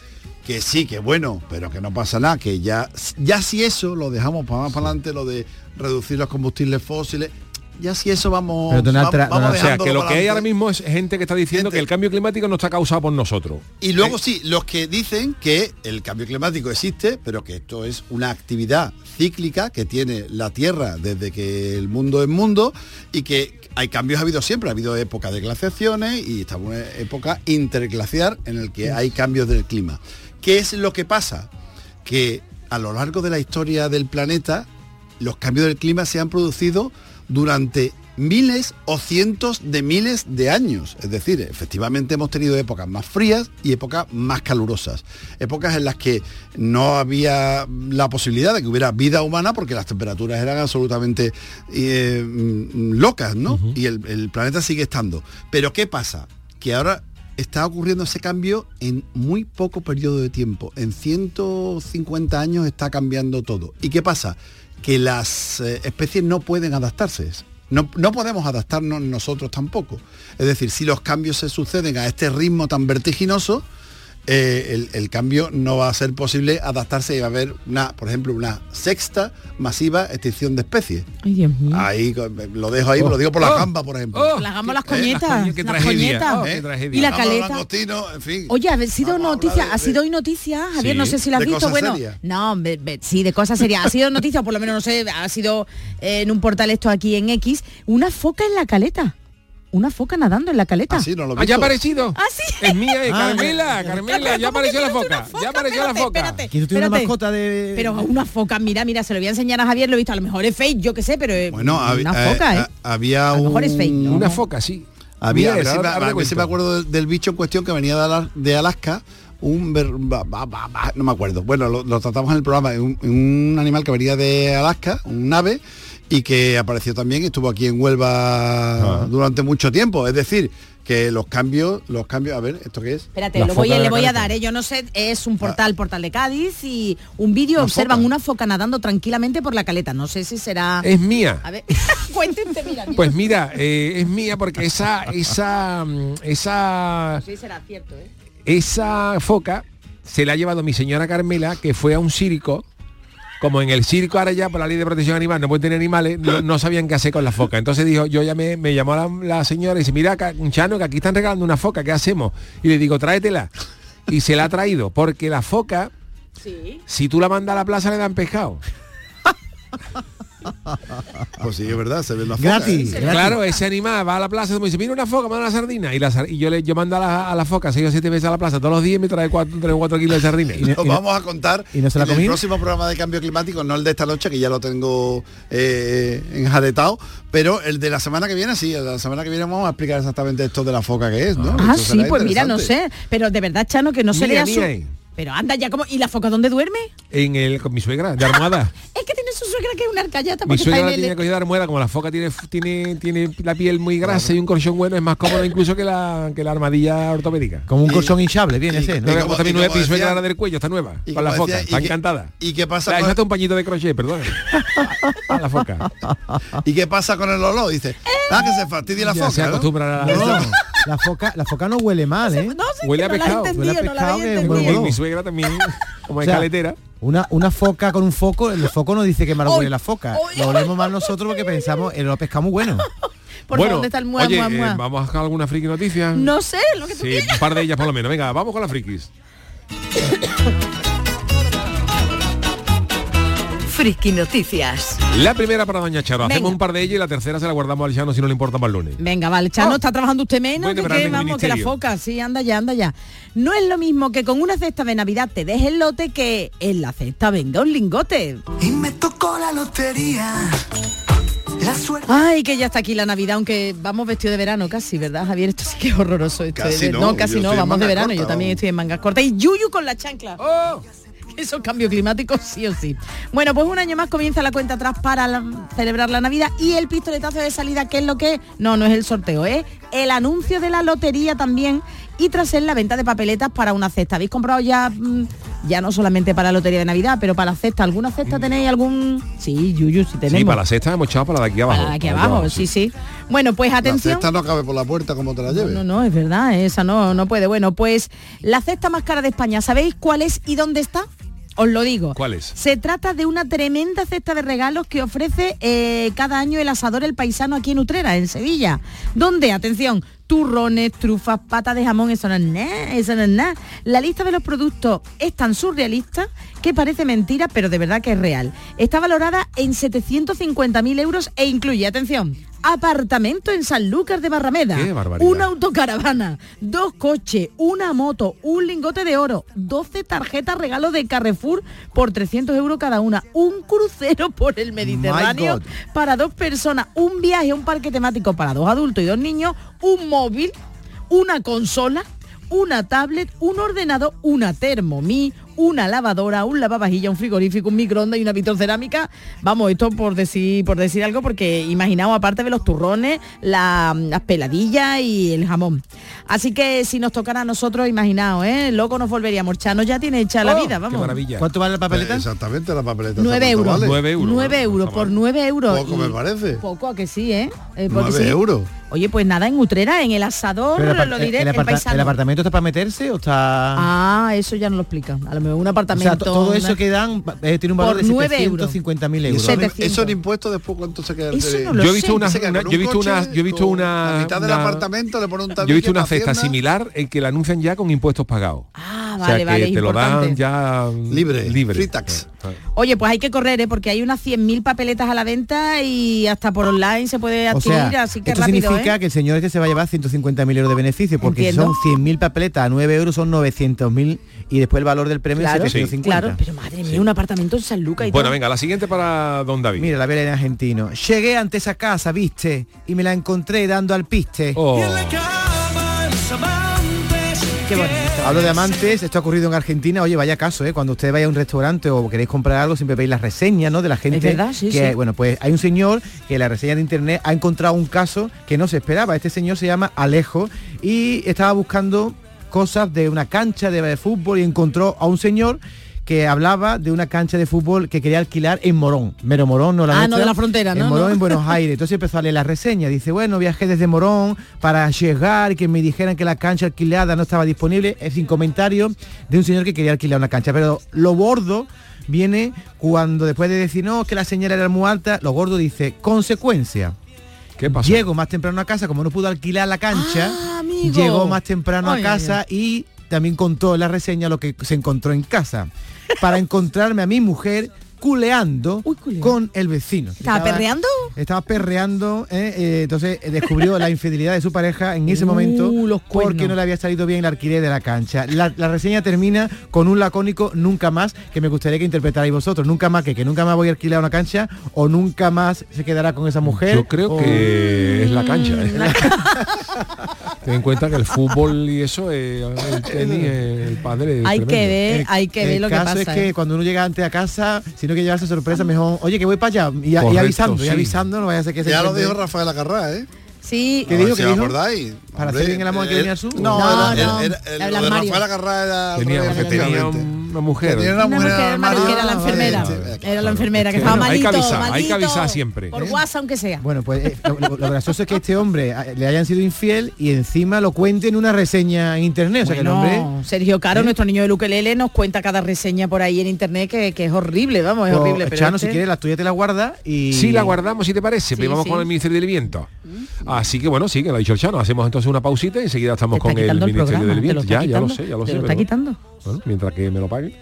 que sí, que bueno, pero que no pasa nada, que ya, ya si eso lo dejamos para más para adelante, lo de reducir los combustibles fósiles, ya si eso vamos, Pero vamos O sea, que lo que hay ahora mismo es gente que está diciendo Gente- que el cambio climático no está causado por nosotros. Y luego sí, los que dicen que el cambio climático existe, pero que esto es una actividad cíclica que tiene la Tierra desde que el mundo es mundo y que hay cambios ha habido siempre, ha habido época de glaciaciones y estamos en una época interglaciar en el que hay cambios del clima. ¿Qué es lo que pasa? Que a lo largo de la historia del planeta los cambios del clima se han producido durante miles o cientos de miles de años. Es decir, efectivamente hemos tenido épocas más frías y épocas más calurosas. Épocas en las que no había la posibilidad de que hubiera vida humana porque las temperaturas eran absolutamente eh, locas, ¿no? Y el, el planeta sigue estando. Pero ¿qué pasa? Que ahora está ocurriendo ese cambio en muy poco periodo de tiempo. En 150 años está cambiando todo. ¿Y qué pasa? Que las eh, especies no pueden adaptarse. No, no podemos adaptarnos nosotros tampoco. Es decir, si los cambios se suceden a este ritmo tan vertiginoso, eh, el, el cambio no va a ser posible adaptarse y va a haber una, por ejemplo, una sexta masiva extinción de especies. Ay, Dios mío. Ahí lo dejo ahí, lo digo por la Oh. gamba, por ejemplo. Oh. Las gambas, las coñetas. las qué las. Oh. Y la caleta. langostino, en fin. Oye, ha sido noticia, ha sido hoy noticia, Javier, Sí. no sé si la has ¿De visto, cosas bueno, serias? no, be- be- sí, de cosas serias, ha sido noticia, o por lo menos no sé, ha sido eh, en un portal esto aquí en X, una foca en la caleta, una foca nadando en la caleta. Ah, sí, no lo Ah, ya ha aparecido. Ah, sí. Es mía, eh, Ah, Carmela, Carmela, ya ¿Cómo apareció que la foca. foca? Ya apareció la foca. espérate. ¿Quién tiene una Espérate. mascota de...? Pero una foca, mira, mira, se lo voy a enseñar a Javier, lo he visto, a lo mejor es fake, yo qué sé, pero eh, Bueno, una eh, foca, ¿eh? eh, había A lo un... mejor es fake, ¿no? Una foca, sí. Había, a Mira, a ver si me acuerdo del, del bicho en cuestión que venía de, Ala- de Alaska, un ba- no me acuerdo. Bueno, lo, lo tratamos en el programa, un, un animal que venía de Alaska, un ave, y que apareció también, y estuvo aquí en Huelva Ah. durante mucho tiempo. Es decir, que los cambios, los cambios, a ver, ¿esto qué es? Espérate, lo voy, le voy a dar, ¿eh? yo no sé, es un portal, portal de Cádiz y un vídeo observan foca. una foca nadando tranquilamente por la caleta. No sé si será. Es mía. A ver, cuéntenme, mira, mira. Pues mira, eh, es mía porque esa, esa, mm, esa, Sí, será cierto, ¿eh? esa foca se la ha llevado mi señora Carmela, que fue a un circo. Como en el circo ahora ya por la ley de protección animal no pueden tener animales, no, no sabían qué hacer con la foca. Entonces dijo, yo llamé, me llamó la, la señora y dice, mira, Chano, que aquí están regalando una foca, ¿qué hacemos? Y le digo, tráetela. Y se la ha traído, porque la foca, Sí. si tú la mandas a la plaza le dan pescado. Pues sí, es verdad, se ve la foca. Gratis. ¿eh? gratis. Claro, ese animal va a la plaza y me dice, mira una foca, manda una sardina. Y, la sar- y yo le yo mando a la, a la foca seis o siete veces a la plaza todos los días y me trae cuatro, tres o cuatro kilos de sardina. Y no- Os vamos a contar ¿Y no se la en el próximo programa de cambio climático, no el de esta noche, que ya lo tengo eh, enjaretado, pero el de la semana que viene, sí, el de la semana que viene vamos a explicar exactamente esto de la foca que es, ¿no? Ah, Esto sí, pues mira, no sé. Pero de verdad, Chano, que no se Mía, Pero anda ya como. ¿Y la foca dónde duerme? En el, con mi suegra, de almohada. Es que tiene su suegra que es una arcayata mi suegra la el. tiene cogida de almohada, como la foca tiene, tiene, tiene la piel muy grasa y un colchón bueno, es más cómodo incluso que la, que la armadilla ortopédica. Como un colchón hinchable, viene y- ese, ¿no? No, como- también como mi suegra del cuello, está nueva, y con la foca, decía, está encantada. ¿Y qué pasa La con, un pañito de crochet, perdón. A la foca. ¿y qué pasa con el olor? Dice, ah, que se fastidie la Ya se foca, ¿no? acostumbra a la... No, la foca, la foca no huele mal, ¿eh? No sé, Huele a no pescado, entendido, huele a no pescado muy suegra también, como O es sea, caletera. Una, una foca con un foco, el foco no dice que mal huele la foca. oy, Lo olemos mal nosotros porque pensamos, el lo pescamos bueno. Por bueno, favor, ¿dónde está el mua, oye, mua, eh, vamos a alguna friki noticia. No sé, lo que tú Sí, quieras. un par de ellas por lo menos. Venga, vamos con las frikis. Friki Noticias. La primera para Doña Charo. Hacemos un par de ellas y la tercera se la guardamos al Chano si no le importa para el lunes. Venga, vale, Chano, Oh. está trabajando usted menos que, que, vamos, que la foca, sí, anda ya, anda ya. No es lo mismo que con una cesta de Navidad te deje el lote que en la cesta venga un lingote. Y me tocó la lotería. Ay, que ya está aquí la Navidad, aunque vamos vestido de verano casi, ¿verdad, Javier? Esto sí que es horroroso. Esto Casi de- no, casi no, vamos de verano. yo también estoy en mangas cortas. Y Yuyu con la chancla. ¡Oh! Eso cambio climático sí o sí. Bueno, pues un año más comienza la cuenta atrás para la- celebrar la Navidad y el pistoletazo de salida, ¿qué es lo que es? No, no es el sorteo, es el anuncio de la lotería también y tras él la venta de papeletas para una cesta. ¿Habéis comprado ya, mm, ya no solamente para la lotería de Navidad, pero para la cesta? ¿Alguna cesta tenéis algún...? Sí, Yuyu, sí tenemos. Sí, para la sexta hemos echado para la de aquí abajo. Para aquí abajo, sí, sí. Bueno, pues La atención. cesta no cabe por la puerta como te la lleves. No, no, es verdad, esa no, no puede. Bueno, pues la cesta más cara de España, ¿sabéis cuál es y dónde está? Os lo digo. ¿Cuál es? Se trata de una tremenda cesta de regalos que ofrece eh, cada año el asador El Paisano aquí en Utrera, en Sevilla. Donde, atención, turrones, trufas, patas de jamón, eso no es nada, eso no es nada. La lista de los productos es tan surrealista que parece mentira, pero de verdad que es real. Está valorada en 750.000 euros e incluye, atención, apartamento en Sanlúcar de Barrameda, una autocaravana, dos coches, una moto, un lingote de oro, 12 tarjetas regalo de Carrefour por 300 euros cada una, un crucero por el Mediterráneo para dos personas, un viaje a un parque temático para dos adultos y dos niños, un móvil, una consola, una tablet, un ordenador, una Thermomix, una lavadora, un lavavajilla, un frigorífico, un microondas y una vitrocerámica. Vamos, esto por decir, por decir algo, porque imaginaos, aparte de los turrones, la- las peladillas y el jamón. Así que si nos tocara a nosotros, imaginaos, ¿eh? Loco nos volveríamos. Chano ya tiene hecha la Oh, vida, vamos. ¿Cuánto vale la papeleta? Exactamente, la papeleta. 9 ¿cuánto euros. vale? 9 euros. 9 euros, por 9 euros. Poco me parece. Poco, ¿a que sí, ¿eh? Eh, porque 9 sí. euros. Oye, pues nada, en Utrera, en el asador, lo diré, el el. ¿El apartamento está para meterse o está...? Ah, eso ya no lo explica. A lo mejor un o apartamento. sea, to- todo eso que dan eh, tiene un valor Por de 9 euros. 750.000 ¿Y euros. eso, en- 700. eso en impuestos después cuánto se queda? Eso no lo Yo he visto sé. una, una- yo he visto una, yo he visto una, La mitad del una- apartamento le pone un yo he visto una cesta similar en que la anuncian ya con impuestos pagados. Ah, o sea vale, que vale, te lo dan importante. ya Libre, libre. free tax. Oye, pues hay que correr, ¿eh? porque hay unas 100.000 papeletas a la venta y hasta por online se puede O adquirir, sea, así que esto rápido, significa ¿eh? que el señor este se va a llevar 150.000 euros de beneficio, porque si son 100.000 papeletas a 9 euros son 900.000 y después el valor del premio Claro, es 750. claro, pero madre mía, un apartamento en San Lucas y Bueno, todo. venga, la siguiente para don David. Mira, la vera en argentino. Llegué ante esa casa, viste, y me la encontré dando al piste. Oh. Qué bonito. Hablo de amantes, esto ha ocurrido en Argentina, oye, vaya caso, ¿eh? cuando usted vaya a un restaurante o queréis comprar algo, siempre veis las reseñas, ¿no? De la gente. Es verdad, sí, que, sí. Bueno, pues hay un señor que en la reseña de internet ha encontrado un caso que no se esperaba. Este señor se llama Alejo y estaba buscando cosas de una cancha de fútbol y encontró a un señor que hablaba de una cancha de fútbol que quería alquilar en Morón. Mero Morón, no la Ah, no de la frontera, En ¿no? Morón, No. en Buenos Aires. Entonces empezó a leer la reseña. Dice, bueno, viajé desde Morón para llegar y que me dijeran que la cancha alquilada no estaba disponible. Es sin comentario de un señor que quería alquilar una cancha. Pero lo gordo viene cuando después de decir, no, que la señal era muy alta, lo gordo dice, consecuencia. ¿Qué pasó? Llego más temprano a casa, como no pudo alquilar la cancha, Ah, amigo. llegó más temprano Ay, a casa y también contó en la reseña lo que se encontró en casa. Para encontrarme a mi mujer culeando con el vecino. ¿Estaba perreando? Estaba perreando, ¿eh? Eh, entonces eh, descubrió la infidelidad de su pareja en ese momento Uh, los porque no le había salido bien el alquiler de la cancha. La, la reseña termina con un lacónico nunca más que me gustaría que interpretarais vosotros. Nunca más que, que nunca más voy a alquilar una cancha o nunca más se quedará con esa mujer. Yo creo o- que es la cancha. ¿eh? Ten en cuenta que el fútbol y eso, eh, el tenis, el padre. Hay que ver, hay que ver el lo que caso pasa. es que ¿eh? cuando uno llega antes a casa, si no que llevarse sorpresa, mejor, oye, que voy para allá. Y, y avisando, y sí. avisando, no vaya a ser que se Ya lo dijo Rafael Acarrá, ¿eh? Sí. ¿Qué dijo? ¿Qué dijo? acordáis. ¿Para hacer bien el amor que venir al sur? No, No, no, lo de. Rafael Acarrá era Tenía, tenía efectivamente. Una mujer. Tenía una Una mujer mujer armario. que era la enfermera. Ah, Era la enfermera, que Es que, estaba bueno, hay que malito, avisar, hay que malito. avisar siempre. Por WhatsApp, aunque sea. Bueno, pues eh, lo, lo- lo gracioso es que este hombre eh, le hayan sido infiel y encima lo cuente en una reseña en internet. O sea que el hombre. Sergio Caro, ¿Eh? nuestro niño de Luquelele, nos cuenta cada reseña por ahí en internet que, que es horrible, vamos, es o, horrible. Pero Chano, este- si quieres, la tuya te la guarda y. Sí, la guardamos si te parece, pero Sí, vamos sí. con el Ministerio del Viento. Así que bueno, sí, que lo ha dicho el Chano. Hacemos entonces una pausita y enseguida estamos con el Ministerio programa, del Viento. Ya, ya lo sé, ya lo sé. lo está quitando. Bueno, mientras que me lo paguen.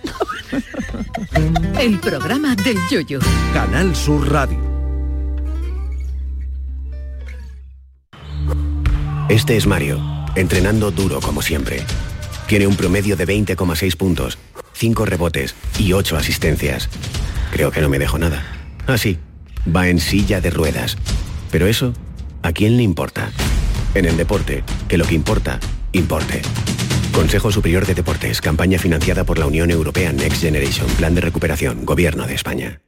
El programa del yoyo. Canal Sur Radio. Este es Mario, entrenando duro como siempre. Tiene un promedio de 20,6 puntos, 5 rebotes y 8 asistencias. Creo que no me dejo nada. Ah, sí, va en silla de ruedas. Pero eso, ¿a quién le importa? En el deporte, que lo que importa, importe. Consejo Superior de Deportes, campaña financiada por la Unión Europea Next Generation, Plan de Recuperación, Gobierno de España.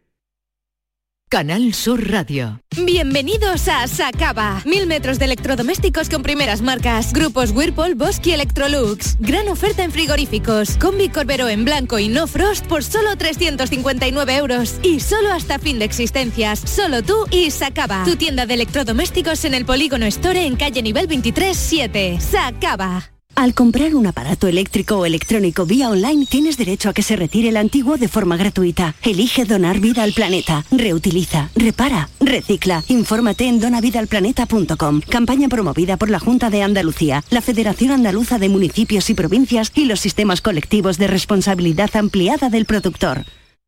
Canal Sur Radio. Bienvenidos a Sacaba. Mil metros de electrodomésticos con primeras marcas. Grupos Whirlpool, Bosque y Electrolux. Gran oferta en frigoríficos. Combi Corbero en blanco y no frost por solo 359 euros. Y solo hasta fin de existencias. Solo tú y Sacaba. Tu tienda de electrodomésticos en el Polígono Store en calle nivel 23 7. Sacaba. Al comprar un aparato eléctrico o electrónico vía online tienes derecho a que se retire el antiguo de forma gratuita. Elige donar vida al planeta. Reutiliza, repara, recicla. Infórmate en donavidalplaneta.com. Campaña promovida por la Junta de Andalucía, la Federación Andaluza de Municipios y Provincias y los sistemas colectivos de responsabilidad ampliada del productor.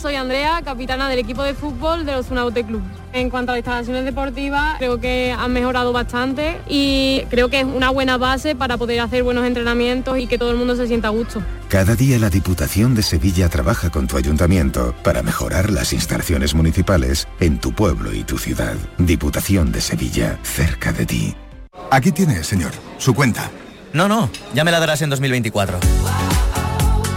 Soy Andrea, capitana del equipo de fútbol de los Unaute Club. En cuanto a las instalaciones deportivas, creo que han mejorado bastante y creo que es una buena base para poder hacer buenos entrenamientos y que todo el mundo se sienta a gusto. Cada día la Diputación de Sevilla trabaja con tu ayuntamiento para mejorar las instalaciones municipales en tu pueblo y tu ciudad. Diputación de Sevilla, cerca de ti. Aquí tiene, señor, su cuenta. No, no, ya me la darás en 2024.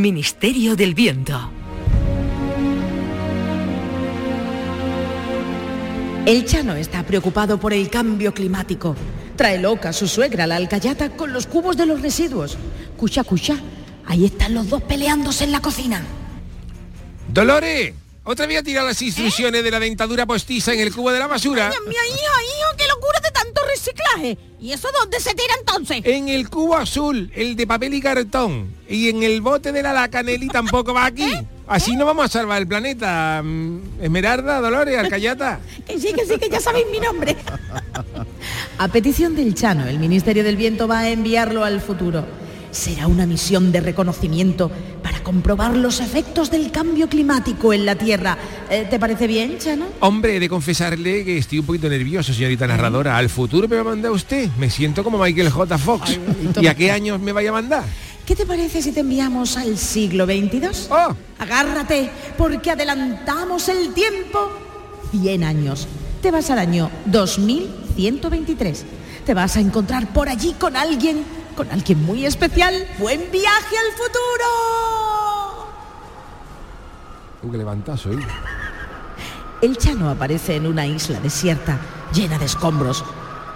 Ministerio del Viento. El Chano está preocupado por el cambio climático. Trae loca a su suegra, la alcayata, con los cubos de los residuos. Cucha, cucha, ahí están los dos peleándose en la cocina. Dolores, otra vez a tirar las instrucciones de la dentadura postiza en el cubo de la basura. Mi hijo, hijo, qué locura de tanto reciclaje. ¿Y eso dónde se tira entonces? En el cubo azul, el de papel y cartón. Y en el bote de la lacaneli tampoco va aquí. Así no vamos a salvar el planeta. Mm, Esmeralda, Dolores, Alcayata. Que sí, que sí, que ya sabéis mi nombre. A petición del Chano, el Ministerio del Viento va a enviarlo al futuro. Será una misión de reconocimiento para comprobar los efectos del cambio climático en la Tierra. Eh, ¿Te parece bien, Chano? Hombre, he de confesarle que estoy un poquito nervioso, señorita narradora. ¿Al futuro me va a mandar usted? Me siento como Michael J. Fox. ¿Y a qué años me vaya a mandar? ¿Qué te parece si te enviamos al siglo XXII? Oh. Agárrate, porque adelantamos el tiempo 100 años. Te vas al año 2123. Te vas a encontrar por allí con alguien, con alguien muy especial. ¡Buen viaje al futuro! Qué levantazo, ¿eh? El Chano aparece en una isla desierta, llena de escombros.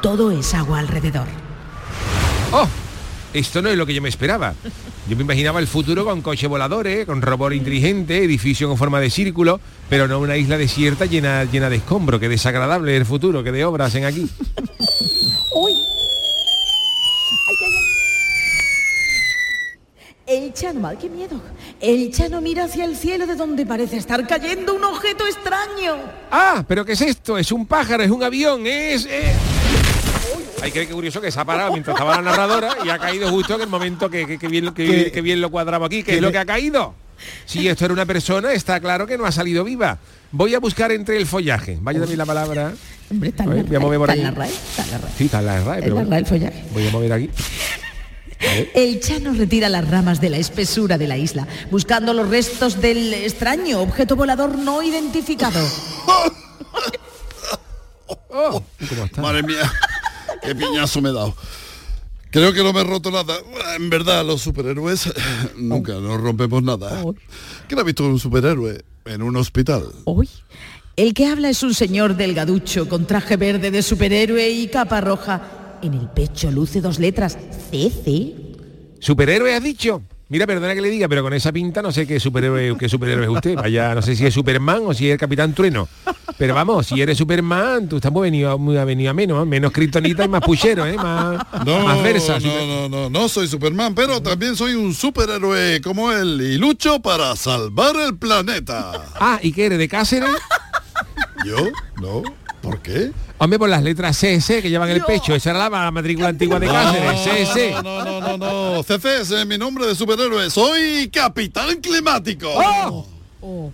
Todo es agua alrededor. ¡Oh! Esto no es lo que yo me esperaba. Yo me imaginaba el futuro con coche voladores, con robot inteligente, edificio con forma de círculo, pero no una isla desierta llena, llena de escombro. Qué desagradable el futuro, que de obras en aquí. ¡Uy! El Chano, ¡ay, qué miedo! El Chano mira hacia el cielo de donde parece estar cayendo un objeto extraño. Ah, pero ¿qué es esto? Es un pájaro, es un avión, es... es... Hay que ver qué curioso que se ha parado mientras estaba la narradora y ha caído justo en el momento que, que- que bien, que, Que- bien lo cuadramos aquí. ¿Qué que es lo que ha caído? Si esto era una persona, está claro que no ha salido viva. Voy a buscar entre el follaje. Vaya también la palabra. Hombre, está en la voy a mover por RAE, está en la. Sí, está en la RAE, pero En la. RAE el follaje. Voy a mover aquí. El Chano retira las ramas de la espesura de la isla, buscando los restos del extraño objeto volador no identificado. Oh, ¿cómo está? Madre mía, qué piñazo me he dado. Creo que no me he roto nada. En verdad, los superhéroes nunca nos rompemos nada. ¿Quién ha visto un superhéroe en un hospital? Hoy, el que habla es un señor delgaducho con traje verde de superhéroe y capa roja. En el pecho luce dos letras, CC. ¿Superhéroe has dicho? Mira, perdona que le diga, pero con esa pinta no sé qué superhéroe, qué superhéroe es usted. Vaya, no sé si es Superman o si es el Capitán Trueno. Pero vamos, si eres Superman, tú estás muy venido, muy venido a menos, ¿eh? menos kriptonita y más puchero, ¿eh? Más, No, más versa. no, no, no, no soy Superman, pero también soy un superhéroe como él y lucho para salvar el planeta. Ah, ¿y qué eres? ¿De Cáceres? ¿Yo? No. ¿Por qué? Hombre, por las letras CS que llevan el pecho. Esa era la matrícula antigua de Cáceres. CS. No, no, no, no, no. CC es mi nombre de superhéroe. Soy Capitán Climático. ¡Oh!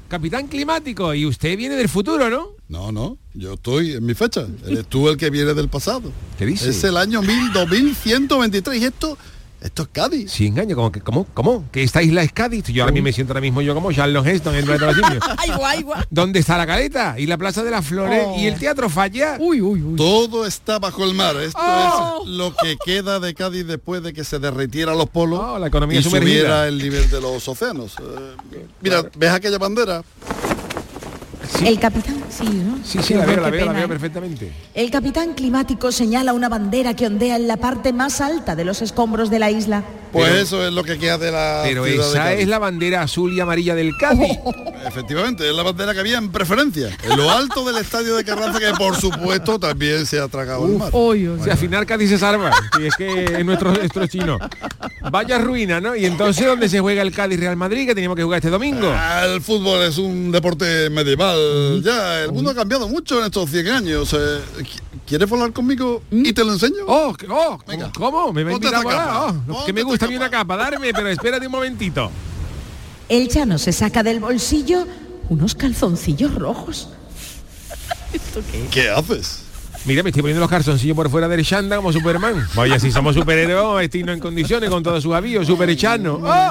Capitán climático. Y usted viene del futuro, ¿no? No, no, yo estoy en mi fecha. Eres tú el que viene del pasado. ¿Qué dice? Es el año 1000, 2123 y esto, esto es Cádiz. Sí, engaño, como que, ¿cómo? ¿Cómo? ¿Que esta isla es Cádiz? Yo ahora mismo me siento ahora mismo yo como Charles Heston en el de los simios. Ay, guay, guay. ¿Dónde está la caleta? Y la Plaza de las Flores Oh. y el Teatro Falla. Uy, uy, uy. Todo está bajo el mar. Esto Oh. es lo que queda de Cádiz después de que se derritieran los polos Oh, la economía y sumergida. subiera el nivel de los océanos. Eh, mira, ¿ves aquella bandera? El capitán, sí, ¿no? Sí, sí, la veo, la veo, la veo ¿eh? perfectamente. El capitán climático señala una bandera que ondea en la parte más alta de los escombros de la isla. Pues Pero- eso es lo que queda de la Pero ciudad de esa Cádiz. es la bandera azul y amarilla del Cádiz. Efectivamente, es la bandera que había en preferencia. En lo alto del estadio de Carranza, que por supuesto también se ha tragado el mar. Si al final Cádiz se salva, y es que es nuestro, nuestro chino. Vaya ruina, ¿no? Y entonces, ¿dónde se juega el Cádiz Real Madrid que teníamos que jugar este domingo? Ah, El fútbol es un deporte medieval. Ya, el mundo ha cambiado mucho en estos 100 años. Eh, ¿qui- ¿Quieres volar conmigo y te lo enseño? Oh, que- oh, ¿cómo? ¿Me va a invitar a volar? Oh, que me gusta a mí una capa, darme, pero espérate un momentito. El Chano se saca del bolsillo unos calzoncillos rojos. ¿Esto qué? ¿Qué haces? Mira, me estoy poniendo los calzoncillos por fuera del chanda como Superman. Vaya, si somos superhéroes, vamos a vestirnos en condiciones con todos sus avíos, super chano. ¡Oh!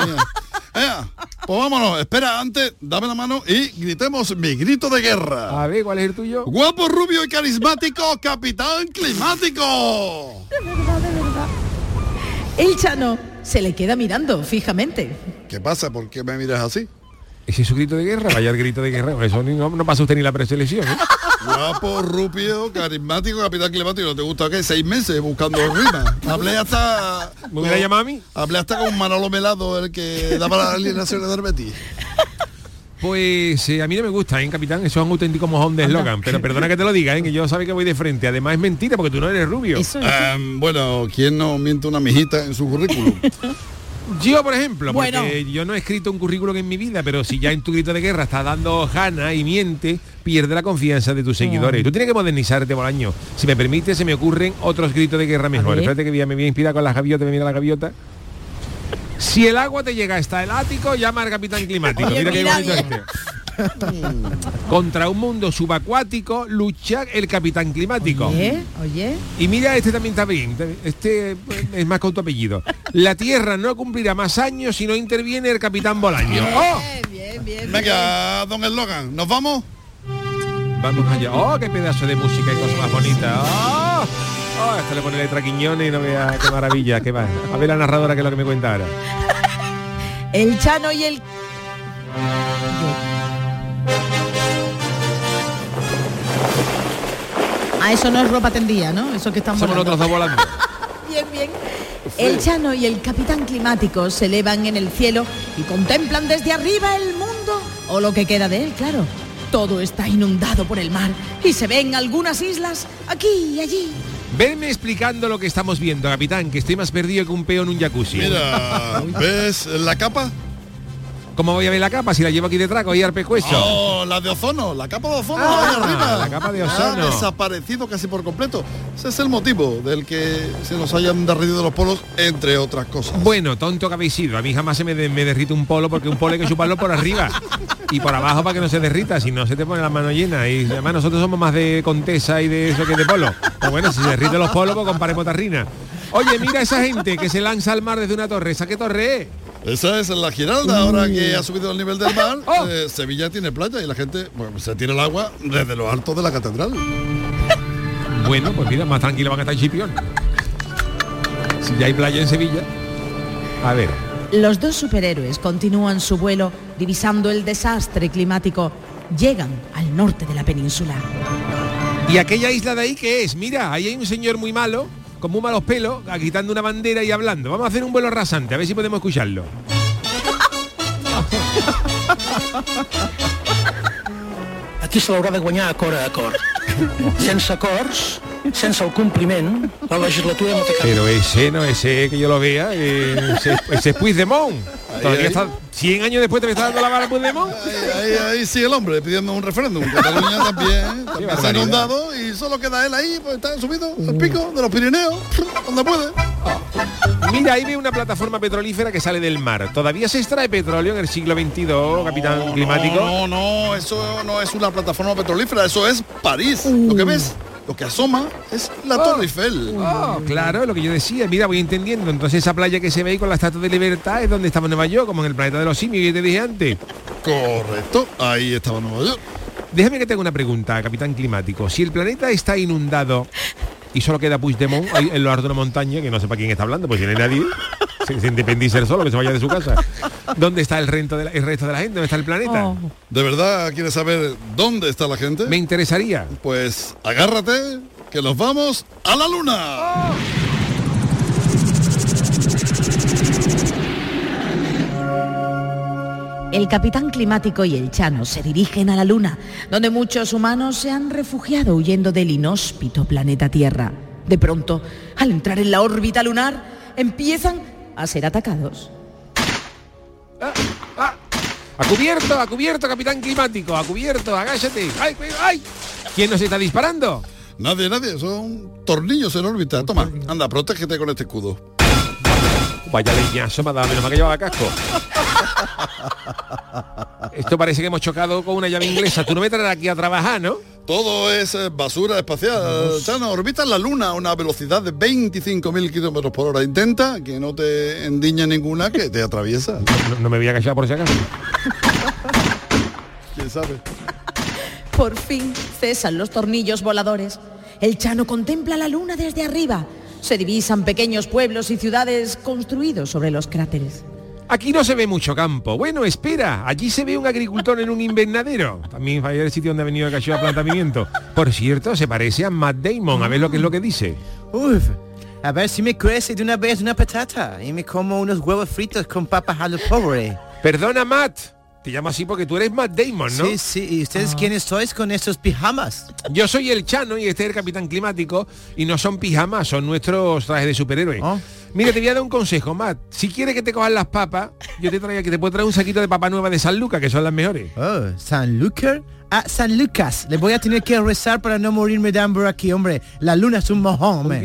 Ea, pues vámonos. Espera, antes, dame la mano y gritemos mi grito de guerra. A ver, ¿cuál es el tuyo? Guapo, rubio y carismático, capitán climático. El Chano se le queda mirando fijamente. ¿Qué pasa? ¿Por qué me miras así? ¿Ese es su grito de guerra? Vaya el grito de guerra. Eso ni- no, no pasa usted ni la preselección. ¿eh? Guapo, rubio, carismático, capitán climático. ¿No te gusta qué? Seis meses buscando rimas. Hablé hasta... ¿Me hubiera llamado a mí? Hablé hasta con Manolo Melado, el que daba las alineaciones del Betis. Pues eh, a mí no me gusta, ¿eh, capitán? Eso es un auténtico mojón de eslogan. Pero perdona que te lo diga, ¿eh? que yo sabe que voy de frente. Además es mentira porque tú no eres rubio. Em, bueno, ¿quién no miente una mijita en su currículum? Yo, por ejemplo, Bueno. porque yo no he escrito un currículum en mi vida, pero si ya en tu grito de guerra estás dando jana y miente, pierde la confianza de tus seguidores. Tú tienes que modernizarte por año. Si me permite, se me ocurren otros gritos de guerra mejores. Espérate que me voy a inspirar con las gaviotas, me mira la gaviota. Si el agua te llega hasta el ático, llama al capitán climático. Oye, mira qué mira bonito bien. Contra un mundo subacuático lucha el capitán climático. Oye, oye. Y mira, este también está bien. Este es más con tu apellido. La Tierra no cumplirá más años si no interviene el capitán Bolaño. ¡Oh! Bien, bien. Venga, don Eslogan, ¿nos vamos? Vamos allá. ¡Oh, qué pedazo de música y cosa más bonita! ¡Oh! ¡Oh! Esto le pone letra Quiñones y no vea qué maravilla. Qué va. A ver la narradora que es lo que me cuenta ahora. El Chano y el... Ah, eso no es ropa tendida, ¿no? Eso que están Somos volando. nosotros dos volando. Bien, bien. El Chano y el Capitán Climático se elevan en el cielo y contemplan desde arriba el mundo, o lo que queda de él, claro. Todo está inundado por el mar y se ven algunas islas aquí y allí. Venme explicando lo que estamos viendo, capitán, que estoy más perdido que un peo en un jacuzzi. Mira, ¿ves la capa? ¿Cómo voy a ver la capa si la llevo aquí detrás, y al pescuezo? Oh, la de ozono, la capa de ozono Ah, ahí arriba. la capa de Ha ozono. desaparecido casi por completo. Ese es el motivo del que se nos hayan derretido los polos, entre otras cosas. Bueno, tonto que habéis sido. A mí jamás se me, de- me derrite un polo porque un polo hay que chuparlo por arriba y por abajo para que no se derrita, si no se te pone la mano llena. Y además nosotros somos más de contesa y de eso que de polo. Pues bueno, si se derriten los polos, pues comparemos tarrina. Oye, mira esa gente que se lanza al mar desde una torre. ¿Esa qué torre es? Esa es la Giralda, ahora que ha subido el nivel del mar, Oh. eh, Sevilla tiene playa y la gente bueno, se tira el agua desde lo alto de la catedral. Bueno, pues mira, más tranquilo van a estar en Chipión. Si ya hay playa en Sevilla. A ver, Los dos superhéroes continúan su vuelo divisando el desastre climático. Llegan al norte de la península. ¿y aquella isla de ahí qué es? Mira, ahí hay un señor muy malo con muy malos pelos, agitando una bandera y hablando. Vamos a hacer un vuelo rasante, a ver si podemos escucharlo. Aquí se l'haurà de guanyar acord a acord. Sense acords, sense el compliment, la legislatura no té cap... Pero ese no ese que yo lo vea, eh, ese, ese es Puigdemont. Todavía ahí. está 100 años después te está dando la vara Puigdemont. Ahí, ahí sigue el hombre pidiendo un referéndum. Cataluña también, también se ha inundado y solo queda él ahí, pues está subido al pico de los Pirineos, donde puede. Mira, ahí ve una plataforma petrolífera que sale del mar. ¿Todavía se extrae petróleo en el siglo XXII, capitán climático? No, no, eso no es una plataforma petrolífera, eso es París. Lo que ves, lo que asoma es la Torre Eiffel. Oh, claro, lo que yo decía, mira, voy entendiendo. Entonces esa playa que se ve ahí con la estatua de libertad es donde estaba Nueva York, como en el planeta de los simios que te dije antes. Correcto, ahí estaba Nueva York. Déjame que te haga una pregunta, capitán climático. Si el planeta está inundado y solo queda Puigdemont ahí en lo alto de una montaña, que no sepa quién está hablando, pues si no hay nadie, se, él solo, que se vaya de su casa. ¿Dónde está el resto de la, el resto de la gente? ¿Dónde está el planeta? ¿De verdad quieres saber dónde está la gente? Me interesaría. Pues agárrate, que nos vamos a la luna. El capitán climático y el Chano se dirigen a la Luna, donde muchos humanos se han refugiado huyendo del inhóspito planeta Tierra. De pronto, al entrar en la órbita lunar, empiezan a ser atacados. A cubierto, a cubierto, capitán climático, a cubierto, agáchate. ¡Ay, ay! ¿Quién nos está disparando? Nadie, nadie, son tornillos en órbita. Toma, anda, protégete con este escudo. Vaya leñazo, me ha dado, menos mal que llevaba casco. Esto parece que hemos chocado con una llave inglesa. Tú no me traerás aquí a trabajar, ¿no? Todo es eh, basura espacial. Chano, orbita la Luna a una velocidad de 25.000 kilómetros por hora. Intenta que no te endiñe ninguna que te atraviesa. No, no me voy a callar por si acaso. ¿Quién sabe? Por fin cesan los tornillos voladores. El Chano contempla la Luna desde arriba. Se divisan pequeños pueblos y ciudades construidos sobre los cráteres. Aquí no se ve mucho campo. Bueno, espera, allí se ve un agricultor en un invernadero. También falla el sitio donde ha venido el cacho a planta pimiento. Por cierto, se parece a Matt Damon. A ver lo que es lo que dice. Uf, a ver si me crece de una vez una patata y me como unos huevos fritos con papas a lo pobre. Perdona, Matt. Te llamo así porque tú eres Matt Damon, ¿no? Sí, sí, ¿y ustedes quiénes sois con esos pijamas? Yo soy el Chano y este es el Capitán Climático y no son pijamas, son nuestros trajes de superhéroe. Mira, te voy a dar un consejo, Matt. Si quieres que te cojan las papas, yo te traigo que te puedo traer un saquito de papa nueva de San Lucas, que son las mejores. Oh, San Lucas. Ah, San Lucas. Le voy a tener que rezar para no morirme de hambre aquí, hombre. La luna es un mojón, hombre.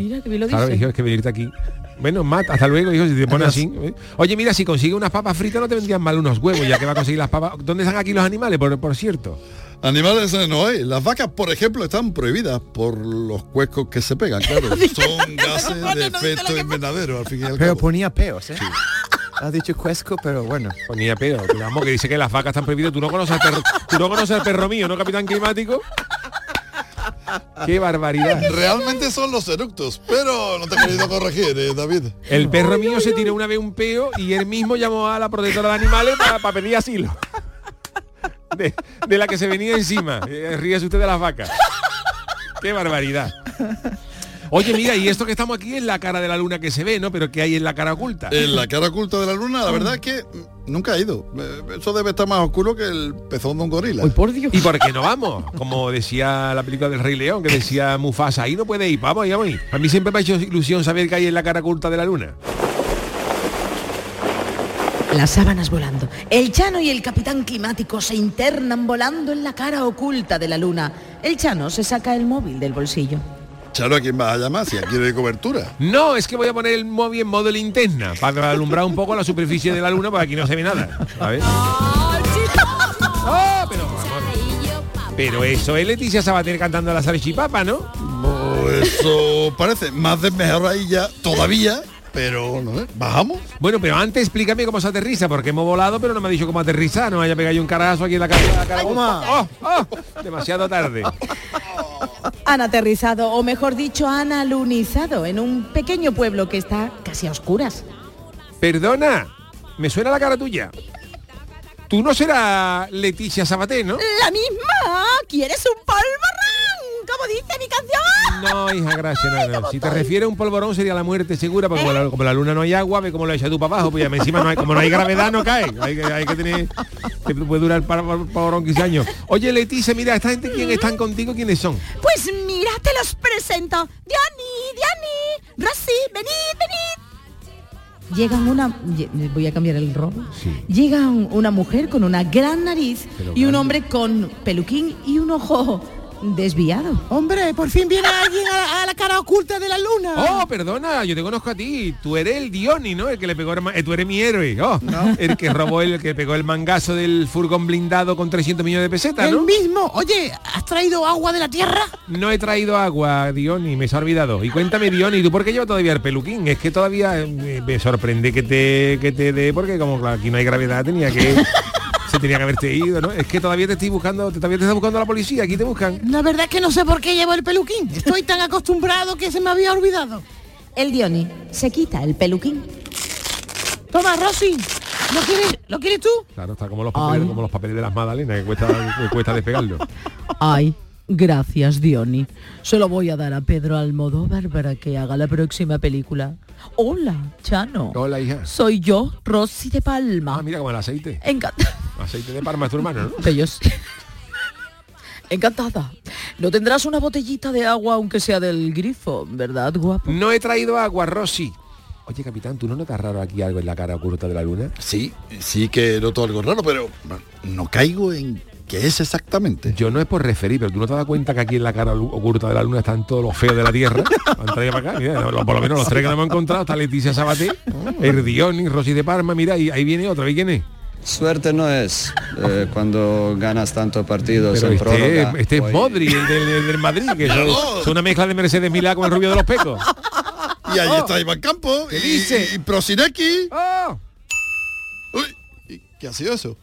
Claro, hijo, es que venirte aquí. Bueno, Matt, hasta luego, hijo, si te pones así. ¿eh? Oye, mira, si consigue unas papas fritas no te vendrían mal unos huevos, ya que va a conseguir las papas. ¿Dónde están aquí los animales, por, por cierto? Animales no hay. Las vacas, por ejemplo, están prohibidas por los cuescos que se pegan, claro. Son gases de efecto invernadero, al fin y al Pero cabo. ponía peos, ¿eh? Has dicho cuesco, pero bueno. Ponía pero vamos, que dice que las vacas están prohibidas. Tú no conoces al perro, tú no conoces al perro mío, ¿no, capitán climático? Qué barbaridad. Realmente son los eructos, pero no te he querido corregir, eh, David. El perro mío se tiró una vez un peo y él mismo llamó a la protectora de animales para pedir asilo. De, de la que se venía encima. Eh, Ríese usted de las vacas. Qué barbaridad. Oye, mira, y esto que estamos aquí es la cara de la luna que se ve, ¿no? Pero que hay en la cara oculta. En la cara oculta de la luna, la verdad es que nunca ha ido. Eh, Eso debe estar más oscuro que el pezón de un gorila. por Dios. ¿Y por qué no vamos? Como decía la película del Rey León, que decía Mufasa, ahí no puede ir, vamos, ahí vamos. A mí siempre me ha hecho ilusión saber que hay en la cara oculta de la luna. Las sábanas volando. El Chano y el capitán climático se internan volando en la cara oculta de la luna. El Chano se saca el móvil del bolsillo. Charo, ¿a quién vas a llamar si aquí no hay cobertura? No, es que voy a poner el móvil en modo linterna para alumbrar un poco la superficie de la luna para que no se ve nada. A ver. Ah, pero, pero eso es Leticia Sabater cantando la salchipapa, ¿no? Pues eso parece más desmejorradilla todavía, pero no sé, bajamos. Bueno, pero antes explícame cómo se aterriza, porque hemos volado, pero no me ha dicho cómo aterrizar, no me haya pegado yo un carajo aquí en la cara. La ¡Oh, oh! demasiado tarde. Han aterrizado, o mejor dicho, han alunizado en un pequeño pueblo que está casi a oscuras. Perdona, me suena la cara tuya. Tú no serás Leticia Sabater, ¿no? La misma. ¿Quieres un polvorrón? Como dice mi canción. No, hija, gracias. No, no. Si te refieres a un polvorón sería la muerte segura, porque como, la, como la luna no hay agua, ve cómo lo echas tú para abajo, pues ya encima no hay, como no hay gravedad no cae. Hay que, hay que tener, que puede durar para polvorón 15 años. Oye, Leticia, mira, esta gente quién están contigo, ¿quiénes son? Pues mira, te los presento. Diani, Diani, Rosy, venid, venid. Llegan una, voy a cambiar el rol. Llega un- una mujer con una gran nariz Pero y un grande. hombre con peluquín y un ojo desviado. Hombre, por fin viene alguien a, a la cara oculta de la luna. Oh, perdona, yo te conozco a ti. Tú eres el Dioni, ¿no? El que le pegó el eh, tú eres mi héroe. Oh, el que robó el, que pegó el mangazo del furgón blindado con 300 millones de pesetas, El ¿no? mismo. Oye, ¿has traído agua de la tierra? No he traído agua, Dioni, me se ha olvidado. Y cuéntame, Dioni, ¿tú por qué llevas todavía el peluquín? Es que todavía eh, me, me sorprende que te que te dé, porque como aquí no hay gravedad, tenía que se tenía que haberte ido, ¿no? Es que todavía te estoy buscando, te- todavía te está buscando la policía, aquí te buscan. La verdad es que no sé por qué llevo el peluquín. Estoy tan acostumbrado que se me había olvidado. El Dioni se quita el peluquín. Toma, Rosy. ¿Lo quieres, ¿Lo quieres tú? Claro, está como los papeles, Ay. como los papeles de las magdalenas, que cuesta, que cuesta despegarlo. Ay, gracias, Dioni. Se lo voy a dar a Pedro Almodóvar para que haga la próxima película. Hola, Chano. Hola, hija. Soy yo, Rosy de Palma. Ah, mira como el aceite. Encantada. Aceite de Parma es tu hermano, ¿no? Encantada. No tendrás una botellita de agua aunque sea del grifo, ¿verdad, guapo? No he traído agua, Rosy. Oye, capitán, ¿tú no notas raro aquí algo en la cara oculta de la luna? Sí, sí que noto algo raro, pero no caigo en qué es exactamente. Yo no es por referir, pero tú no te das cuenta que aquí en la cara oculta de la luna están todos los feos de la Tierra. Han traído para acá, mira, por lo menos los tres que nos hemos encontrado, está Leticia Sabaté, Erdioni, Rosy de Parma, mira, y ahí viene otro, ¿y quién es? Suerte no es eh, cuando ganas tantos partidos Pero en este, prórroga. este es Modri, el del, el del Madrid, que es, es una mezcla de Mercedes Milá con el rubio de los pecos. Y ahí está Iván Campo. ¿Qué y, dice? Y. ¡Oh! Uy, ¿y ¿qué ha sido eso?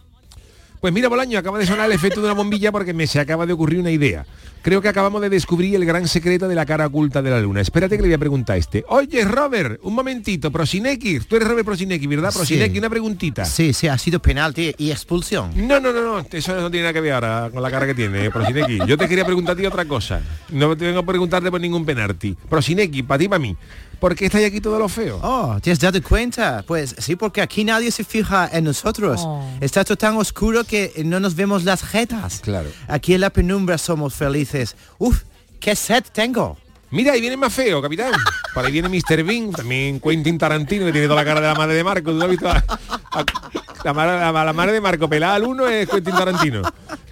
Pues mira, Bolaño, acaba de sonar el efecto de una bombilla porque me se acaba de ocurrir una idea. Creo que acabamos de descubrir el gran secreto de la cara oculta de la luna. Espérate que le voy a preguntar a este. Oye, Robert, un momentito, Prosineki. Tú eres Robert Prosineki, ¿verdad? Prosineki, Sí. una preguntita. Sí, sí, ha sido penalti y expulsión. No, no, no, no, eso no tiene nada que ver ahora con la cara que tiene, eh, Prosineki. Yo te quería preguntar a ti otra cosa. No te vengo a preguntarte por ningún penalti. Prosineki, para ti, para mí. ¿Por qué estáis aquí todos los feos? Oh, ¿te has dado cuenta? Pues sí, porque aquí nadie se fija en nosotros. Oh. Está todo tan oscuro que no nos vemos las jetas. Claro. Aquí en la penumbra somos felices. Uf, qué sed tengo. Mira, ahí viene más feo, capitán. Por ahí viene Mr. Bean, también Quentin Tarantino, que tiene toda la cara de la madre de Marco. ¿Tú lo has visto? A- a- La, madre- la- la madre de Marco pelada al uno es Quentin Tarantino.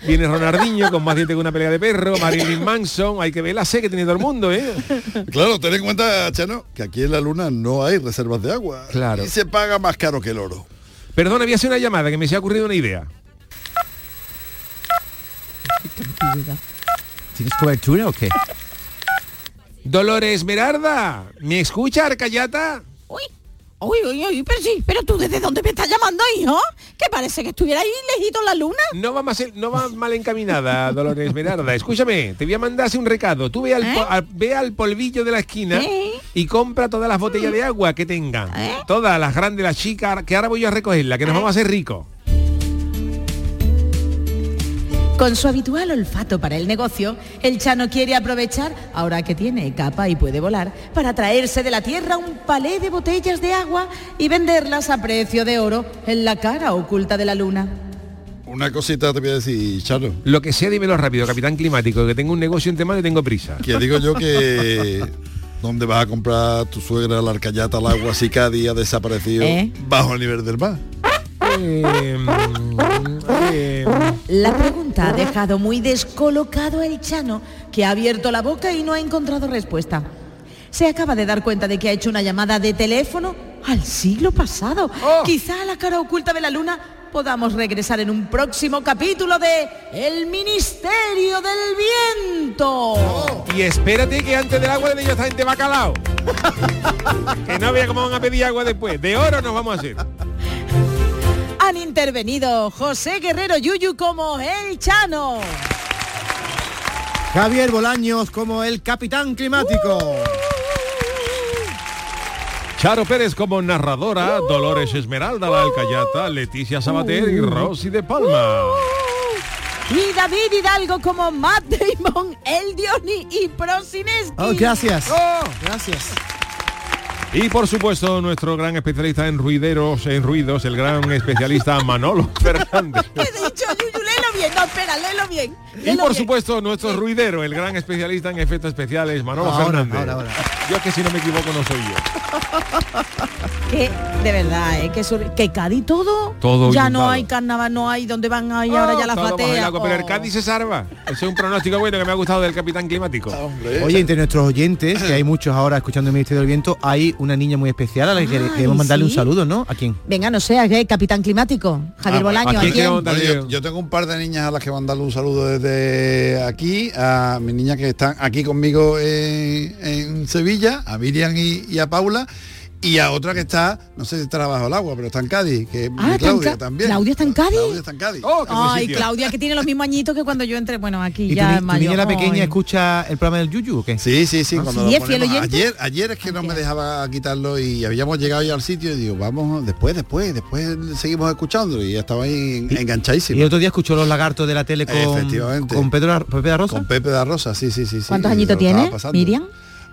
Viene Ronaldinho con más dientes que una pelea de perro, Marilyn Manson, hay que ver la sé que tiene todo el mundo, ¿eh? Claro, ten en cuenta, Chano, que aquí en la luna no hay reservas de agua. Claro. Y se paga más caro que el oro. Perdona, voy a hacer una llamada que me se ha ocurrido una idea. ¿Tienes cobertura o qué? Dolores Esmeralda, ¿me escucha Arcayata? Uy, uy, uy, uy, pero sí, pero tú desde dónde me estás llamando, hijo? Que parece que estuviera ahí lejito en la luna. No va, más, no va mal encaminada, Dolores Esmeralda. Escúchame, te voy a mandar un recado. Tú ve al, po- al- ve al polvillo de la esquina y compra todas las botellas de agua que tengan. Todas, las grandes, las chicas, que ahora voy yo a recogerla, que nos vamos a hacer ricos. Con su habitual olfato para el negocio, el Chano quiere aprovechar, ahora que tiene capa y puede volar, para traerse de la tierra un palé de botellas de agua y venderlas a precio de oro en la cara oculta de la luna. Una cosita te voy a decir, Chano. Lo que sea, dímelo rápido, capitán climático, que tengo un negocio entre manos y tengo prisa. Que digo yo que... ¿Dónde vas a comprar tu suegra la arcayata al agua si cada día ha desaparecido ¿Eh? bajo el nivel del mar? La pregunta ha dejado muy descolocado al Chano, que ha abierto la boca y no ha encontrado respuesta. Se acaba de dar cuenta de que ha hecho una llamada de teléfono al siglo pasado. Quizá a la cara oculta de la luna podamos regresar en un próximo capítulo de El Ministerio del Viento. Y espérate que antes del agua de ellos esta gente bacalao. que no vea cómo van a pedir agua después. De oro nos vamos a hacer. Han intervenido José Guerrero Yuyu como El Chano. Javier Bolaños como el capitán climático. Charo Pérez como narradora, Dolores Esmeralda la Alcayata, Leticia Sabater y Rosy de Palma. y David Hidalgo como Matt Damon, El Dioni y Prosineski. Oh, gracias. Oh. Gracias. Y por supuesto, nuestro gran especialista en ruideros, en ruidos, el gran especialista Manolo Fernández. Léelo bien. No, espera, léelo bien. Y por bien. supuesto, nuestro ruidero, el gran especialista en efectos especiales, Manolo Ahora, Fernández. ahora, ahora. Yo es que si no me equivoco no soy yo. Que, de verdad, ¿eh? que, sur- que Cádiz todo, Todo ya no hay carnaval, no hay donde van ahí ahora ya las bajo el bateas. Pero el Oh. Cádiz se salva. Ese es un pronóstico bueno que me ha gustado del capitán climático. Oye, entre nuestros oyentes, que hay muchos ahora escuchando el Ministerio del Viento, hay una niña muy especial a la que Ay, queremos mandarle un saludo, ¿no? ¿A quién? Venga, no sé, ¿qué? Capitán Climático, Javier Ah, Bolaño, ¿a quién? Bueno, yo, yo tengo un par de niñas a las que mandarle un saludo desde aquí, a mis niñas que están aquí conmigo en, Sevilla, a Miriam y a Paula, y a otra que está, no sé si está bajo el agua, pero está en Cádiz, que es Ah, está en Claudia Ca- también. ¿Claudia está en Cádiz? Claudia está en Cádiz. Oh, Ay, sitio. Claudia, que tiene los mismos añitos que cuando yo entré. Bueno, aquí ¿Y ya tu mayor. niña la pequeña escucha el programa del Yuyu o qué? Sí, sí, sí. Ah, cuando ¿sí? ayer, ayer es que no me dejaba quitarlo y habíamos llegado ya al sitio y digo, vamos, después, después, después seguimos escuchando y ya estaba ahí en- Y enganchadísimo. el otro día escuchó los lagartos de la tele con, Efectivamente. con Pedro, Pepe da Rosa. Con Pepe da Rosa, sí, sí, sí. ¿Cuántos y añitos tiene. Miriam?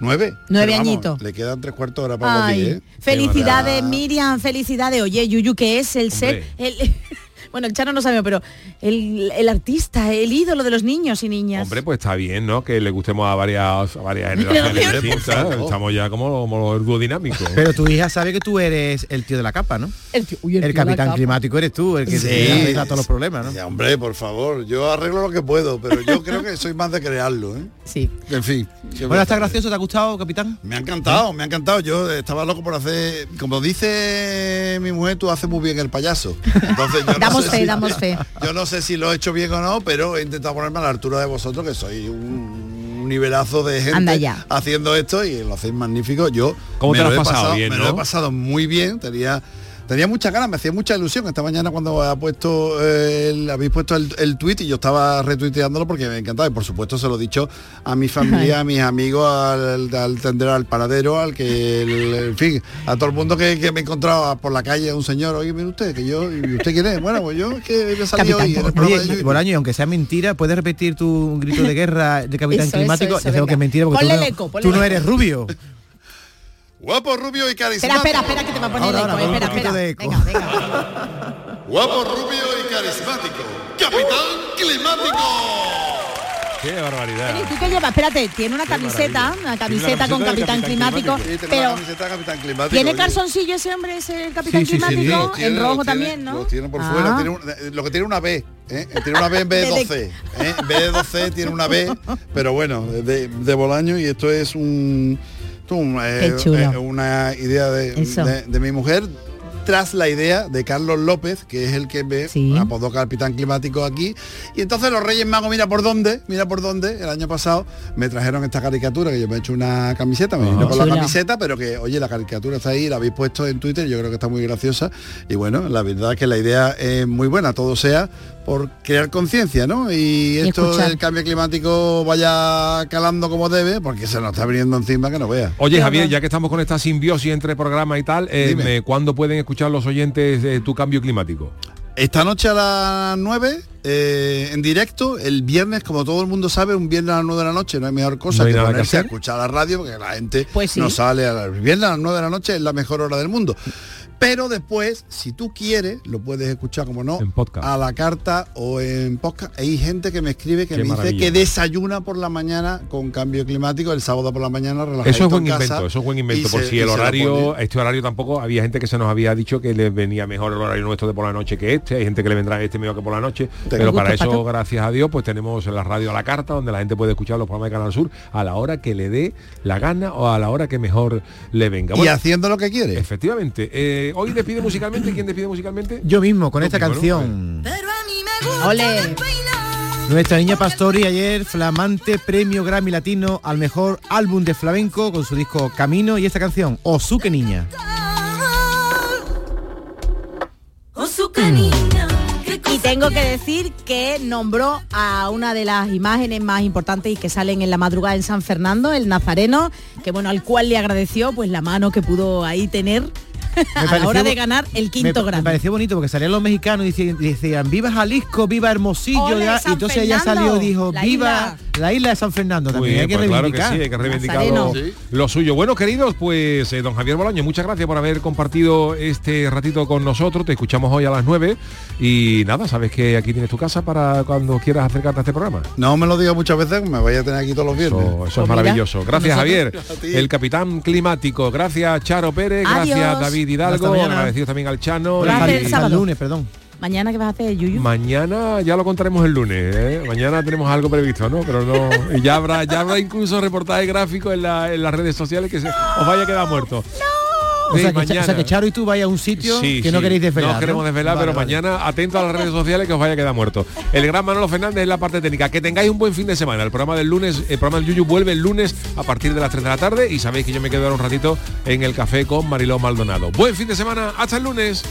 Nueve. Nueve vamos, añitos. Le quedan tres cuartos de hora para los Ay, diez, ¿eh? felicidades, Miriam, felicidades. Oye, Yuyu, que es el ser, el, bueno, el Chano no sabe, pero el, el artista, el ídolo de los niños y niñas. Hombre, pues está bien, ¿no? Que le gustemos a varias, a varias generaciones distintas. Estamos ya como, como los duodinámicos. Pero tu hija sabe que tú eres el tío de la capa, ¿no? el, tío- uy, el El tío de la capitán climático eres tú, el que Sí. te arregla todos los problemas, ¿no? Hombre, por favor, yo arreglo lo que puedo, pero yo creo que soy más de crearlo, ¿eh? Sí. En fin. ¿qué Bueno, está gracioso, ¿te ha gustado, capitán? Me ha encantado, me ha encantado. Yo estaba loco por hacer, como dice mi mujer, tú haces muy bien el payaso. Entonces yo no Damos sé fe, si- damos fe. Yo no sé si lo he hecho bien o no, pero he intentado ponerme a la altura de vosotros, que sois un, nivelazo de gente ya. haciendo esto y lo hacéis magnífico. Yo ¿Cómo me te lo he has pasado? Bien, me lo he pasado muy bien. Tenía Tenía muchas ganas, me hacía mucha ilusión. Esta mañana cuando ha puesto eh, el- habéis puesto el, el tweet y yo estaba retuiteándolo porque me encantaba. Y por supuesto se lo he dicho a mi familia, a mis amigos, al, al tender al paradero, al que, el- en fin, a todo el mundo que, que me encontraba por la calle, un señor, oye, mire usted, que yo, ¿y usted quién es? Bueno, pues yo que he salido hoy en el programa de Oye, Yuyu. Bolaño, y aunque sea mentira, ¿puedes repetir tu grito de guerra de capitán Eso, climático? eso, Ya eso, tengo que es mentira porque tú Ponle no, el eco, ponle tú no eres rubio. Guapo, rubio y Espera, carismático. espera, espera, que te va a poner Ahora, el eco. ahora, espera, espera. de eco. Venga, venga. Guapo, rubio y carismático. Capitán climático. Qué barbaridad. ¿Y tú qué llevas? Espérate, tiene una camiseta, una camiseta con Capitán Climático, Sí, tengo pero la camiseta Capitán Climático. ¿tiene calzoncillo ese hombre, ese Capitán Sí, sí, sí, sí. Climático? En rojo también, ¿no? Los tiene por Ah. fuera. tiene un- lo que tiene una B. ¿eh? Tiene una B en vez de De- 12. ¿eh? En vez de 12 tiene una B, pero bueno, de, de Bolaño y esto es un, esto es un, eh, eh, una idea de, de- de mi mujer tras la idea de Carlos López, que es el que me Sí. apodó Capitán Climático aquí. Y entonces los Reyes Magos, mira por dónde, mira por dónde, el año pasado me trajeron esta caricatura, que yo me he hecho una camiseta, me vino con la camiseta, pero que, oye, la caricatura está ahí, la habéis puesto en Twitter, yo creo que está muy graciosa. Y bueno, la verdad es que la idea es muy buena, todo sea por crear conciencia, ¿no? Y esto escuchar. del cambio climático vaya calando como debe, porque se nos está viniendo encima que no vea. Oye Javier, ya que estamos con esta simbiosis entre programa y tal, eh, Dime. me- ¿cuándo pueden escuchar los oyentes de tu cambio climático? Esta noche a las 9, eh, en directo, el viernes, como todo el mundo sabe, un viernes a las 9 de la noche, no hay mejor cosa ¿No hay que ponerse a escuchar la radio, porque la gente Pues sí. no sale a la, el viernes a las 9 de la noche, es la mejor hora del mundo. Pero después, si tú quieres, lo puedes escuchar, como no, En podcast. a la carta o en podcast. Hay gente que me escribe que Qué me dice maravilla. que desayuna por la mañana con cambio climático, el sábado por la mañana relajadito Eso es buen casa, invento, eso es buen invento, por se- si el horario, este horario tampoco, había gente que se nos había dicho que les venía mejor el horario nuestro de por la noche que este, hay gente que le vendrá este mejor que por la noche, pero para eso, gracias a Dios, pues tenemos la radio a la carta, donde la gente puede escuchar los programas de Canal Sur a la hora que le dé la gana o a la hora que mejor le venga. Y haciendo lo que quiere. efectivamente, eh, hoy despide musicalmente, ¿quién despide musicalmente? Yo mismo, con esta canción. Ole. Nuestra niña Pastori ayer, flamante premio Grammy Latino al mejor álbum de flamenco con su disco Camino y esta canción, Osuke Niña. Y tengo que decir que nombró a una de las imágenes más importantes y que salen en la madrugada en San Fernando, el Nazareno, que bueno, al cual le agradeció pues la mano que pudo ahí tener a la hora de ganar el Me, quinto me Grammy. pareció bonito porque salían los mexicanos y decían, decían, viva Jalisco, viva Hermosillo, Ole, ya", San y entonces ella salió y dijo, la viva la isla de San Fernando también, hay que pues claro que reivindicar. sí, hay que reivindicar lo, lo suyo. Bueno, queridos, pues eh, don Javier Bolaño, muchas gracias por haber compartido este ratito con nosotros. Te escuchamos hoy a las 9 y nada, sabes que aquí tienes tu casa para cuando quieras acercarte a este programa. No me lo digas muchas veces, me voy a tener aquí todos los viernes. Eso, eso es maravilloso. Gracias Javier, el capitán climático. Gracias Charo Pérez, Adiós. gracias David Hidalgo, mañana. agradecidos también al Chano. ¿Qué el lunes, perdón. Mañana que vas a hacer, Yuyu. Mañana ya lo contaremos el lunes, ¿eh? mañana tenemos algo previsto, ¿no? Pero no. Y ya habrá, ya habrá incluso reportaje gráfico en, la- en las redes sociales que se, os vaya a quedar muerto. O Sí, sea, que, Cha- o mañana. sea, que Charo y tú vayas a un sitio Sí, que no sí. queréis desvelar. No queremos desvelar, Vale, pero vale. mañana atento a las redes sociales que os vaya a quedar muerto. El gran Manolo Fernández es la parte técnica. Que tengáis un buen fin de semana. El programa del lunes, el programa del Yuyu vuelve el lunes a partir de las 3 de la tarde y sabéis que yo me quedo ahora un ratito en el café con Mariló Maldonado. Buen fin de semana, hasta el lunes.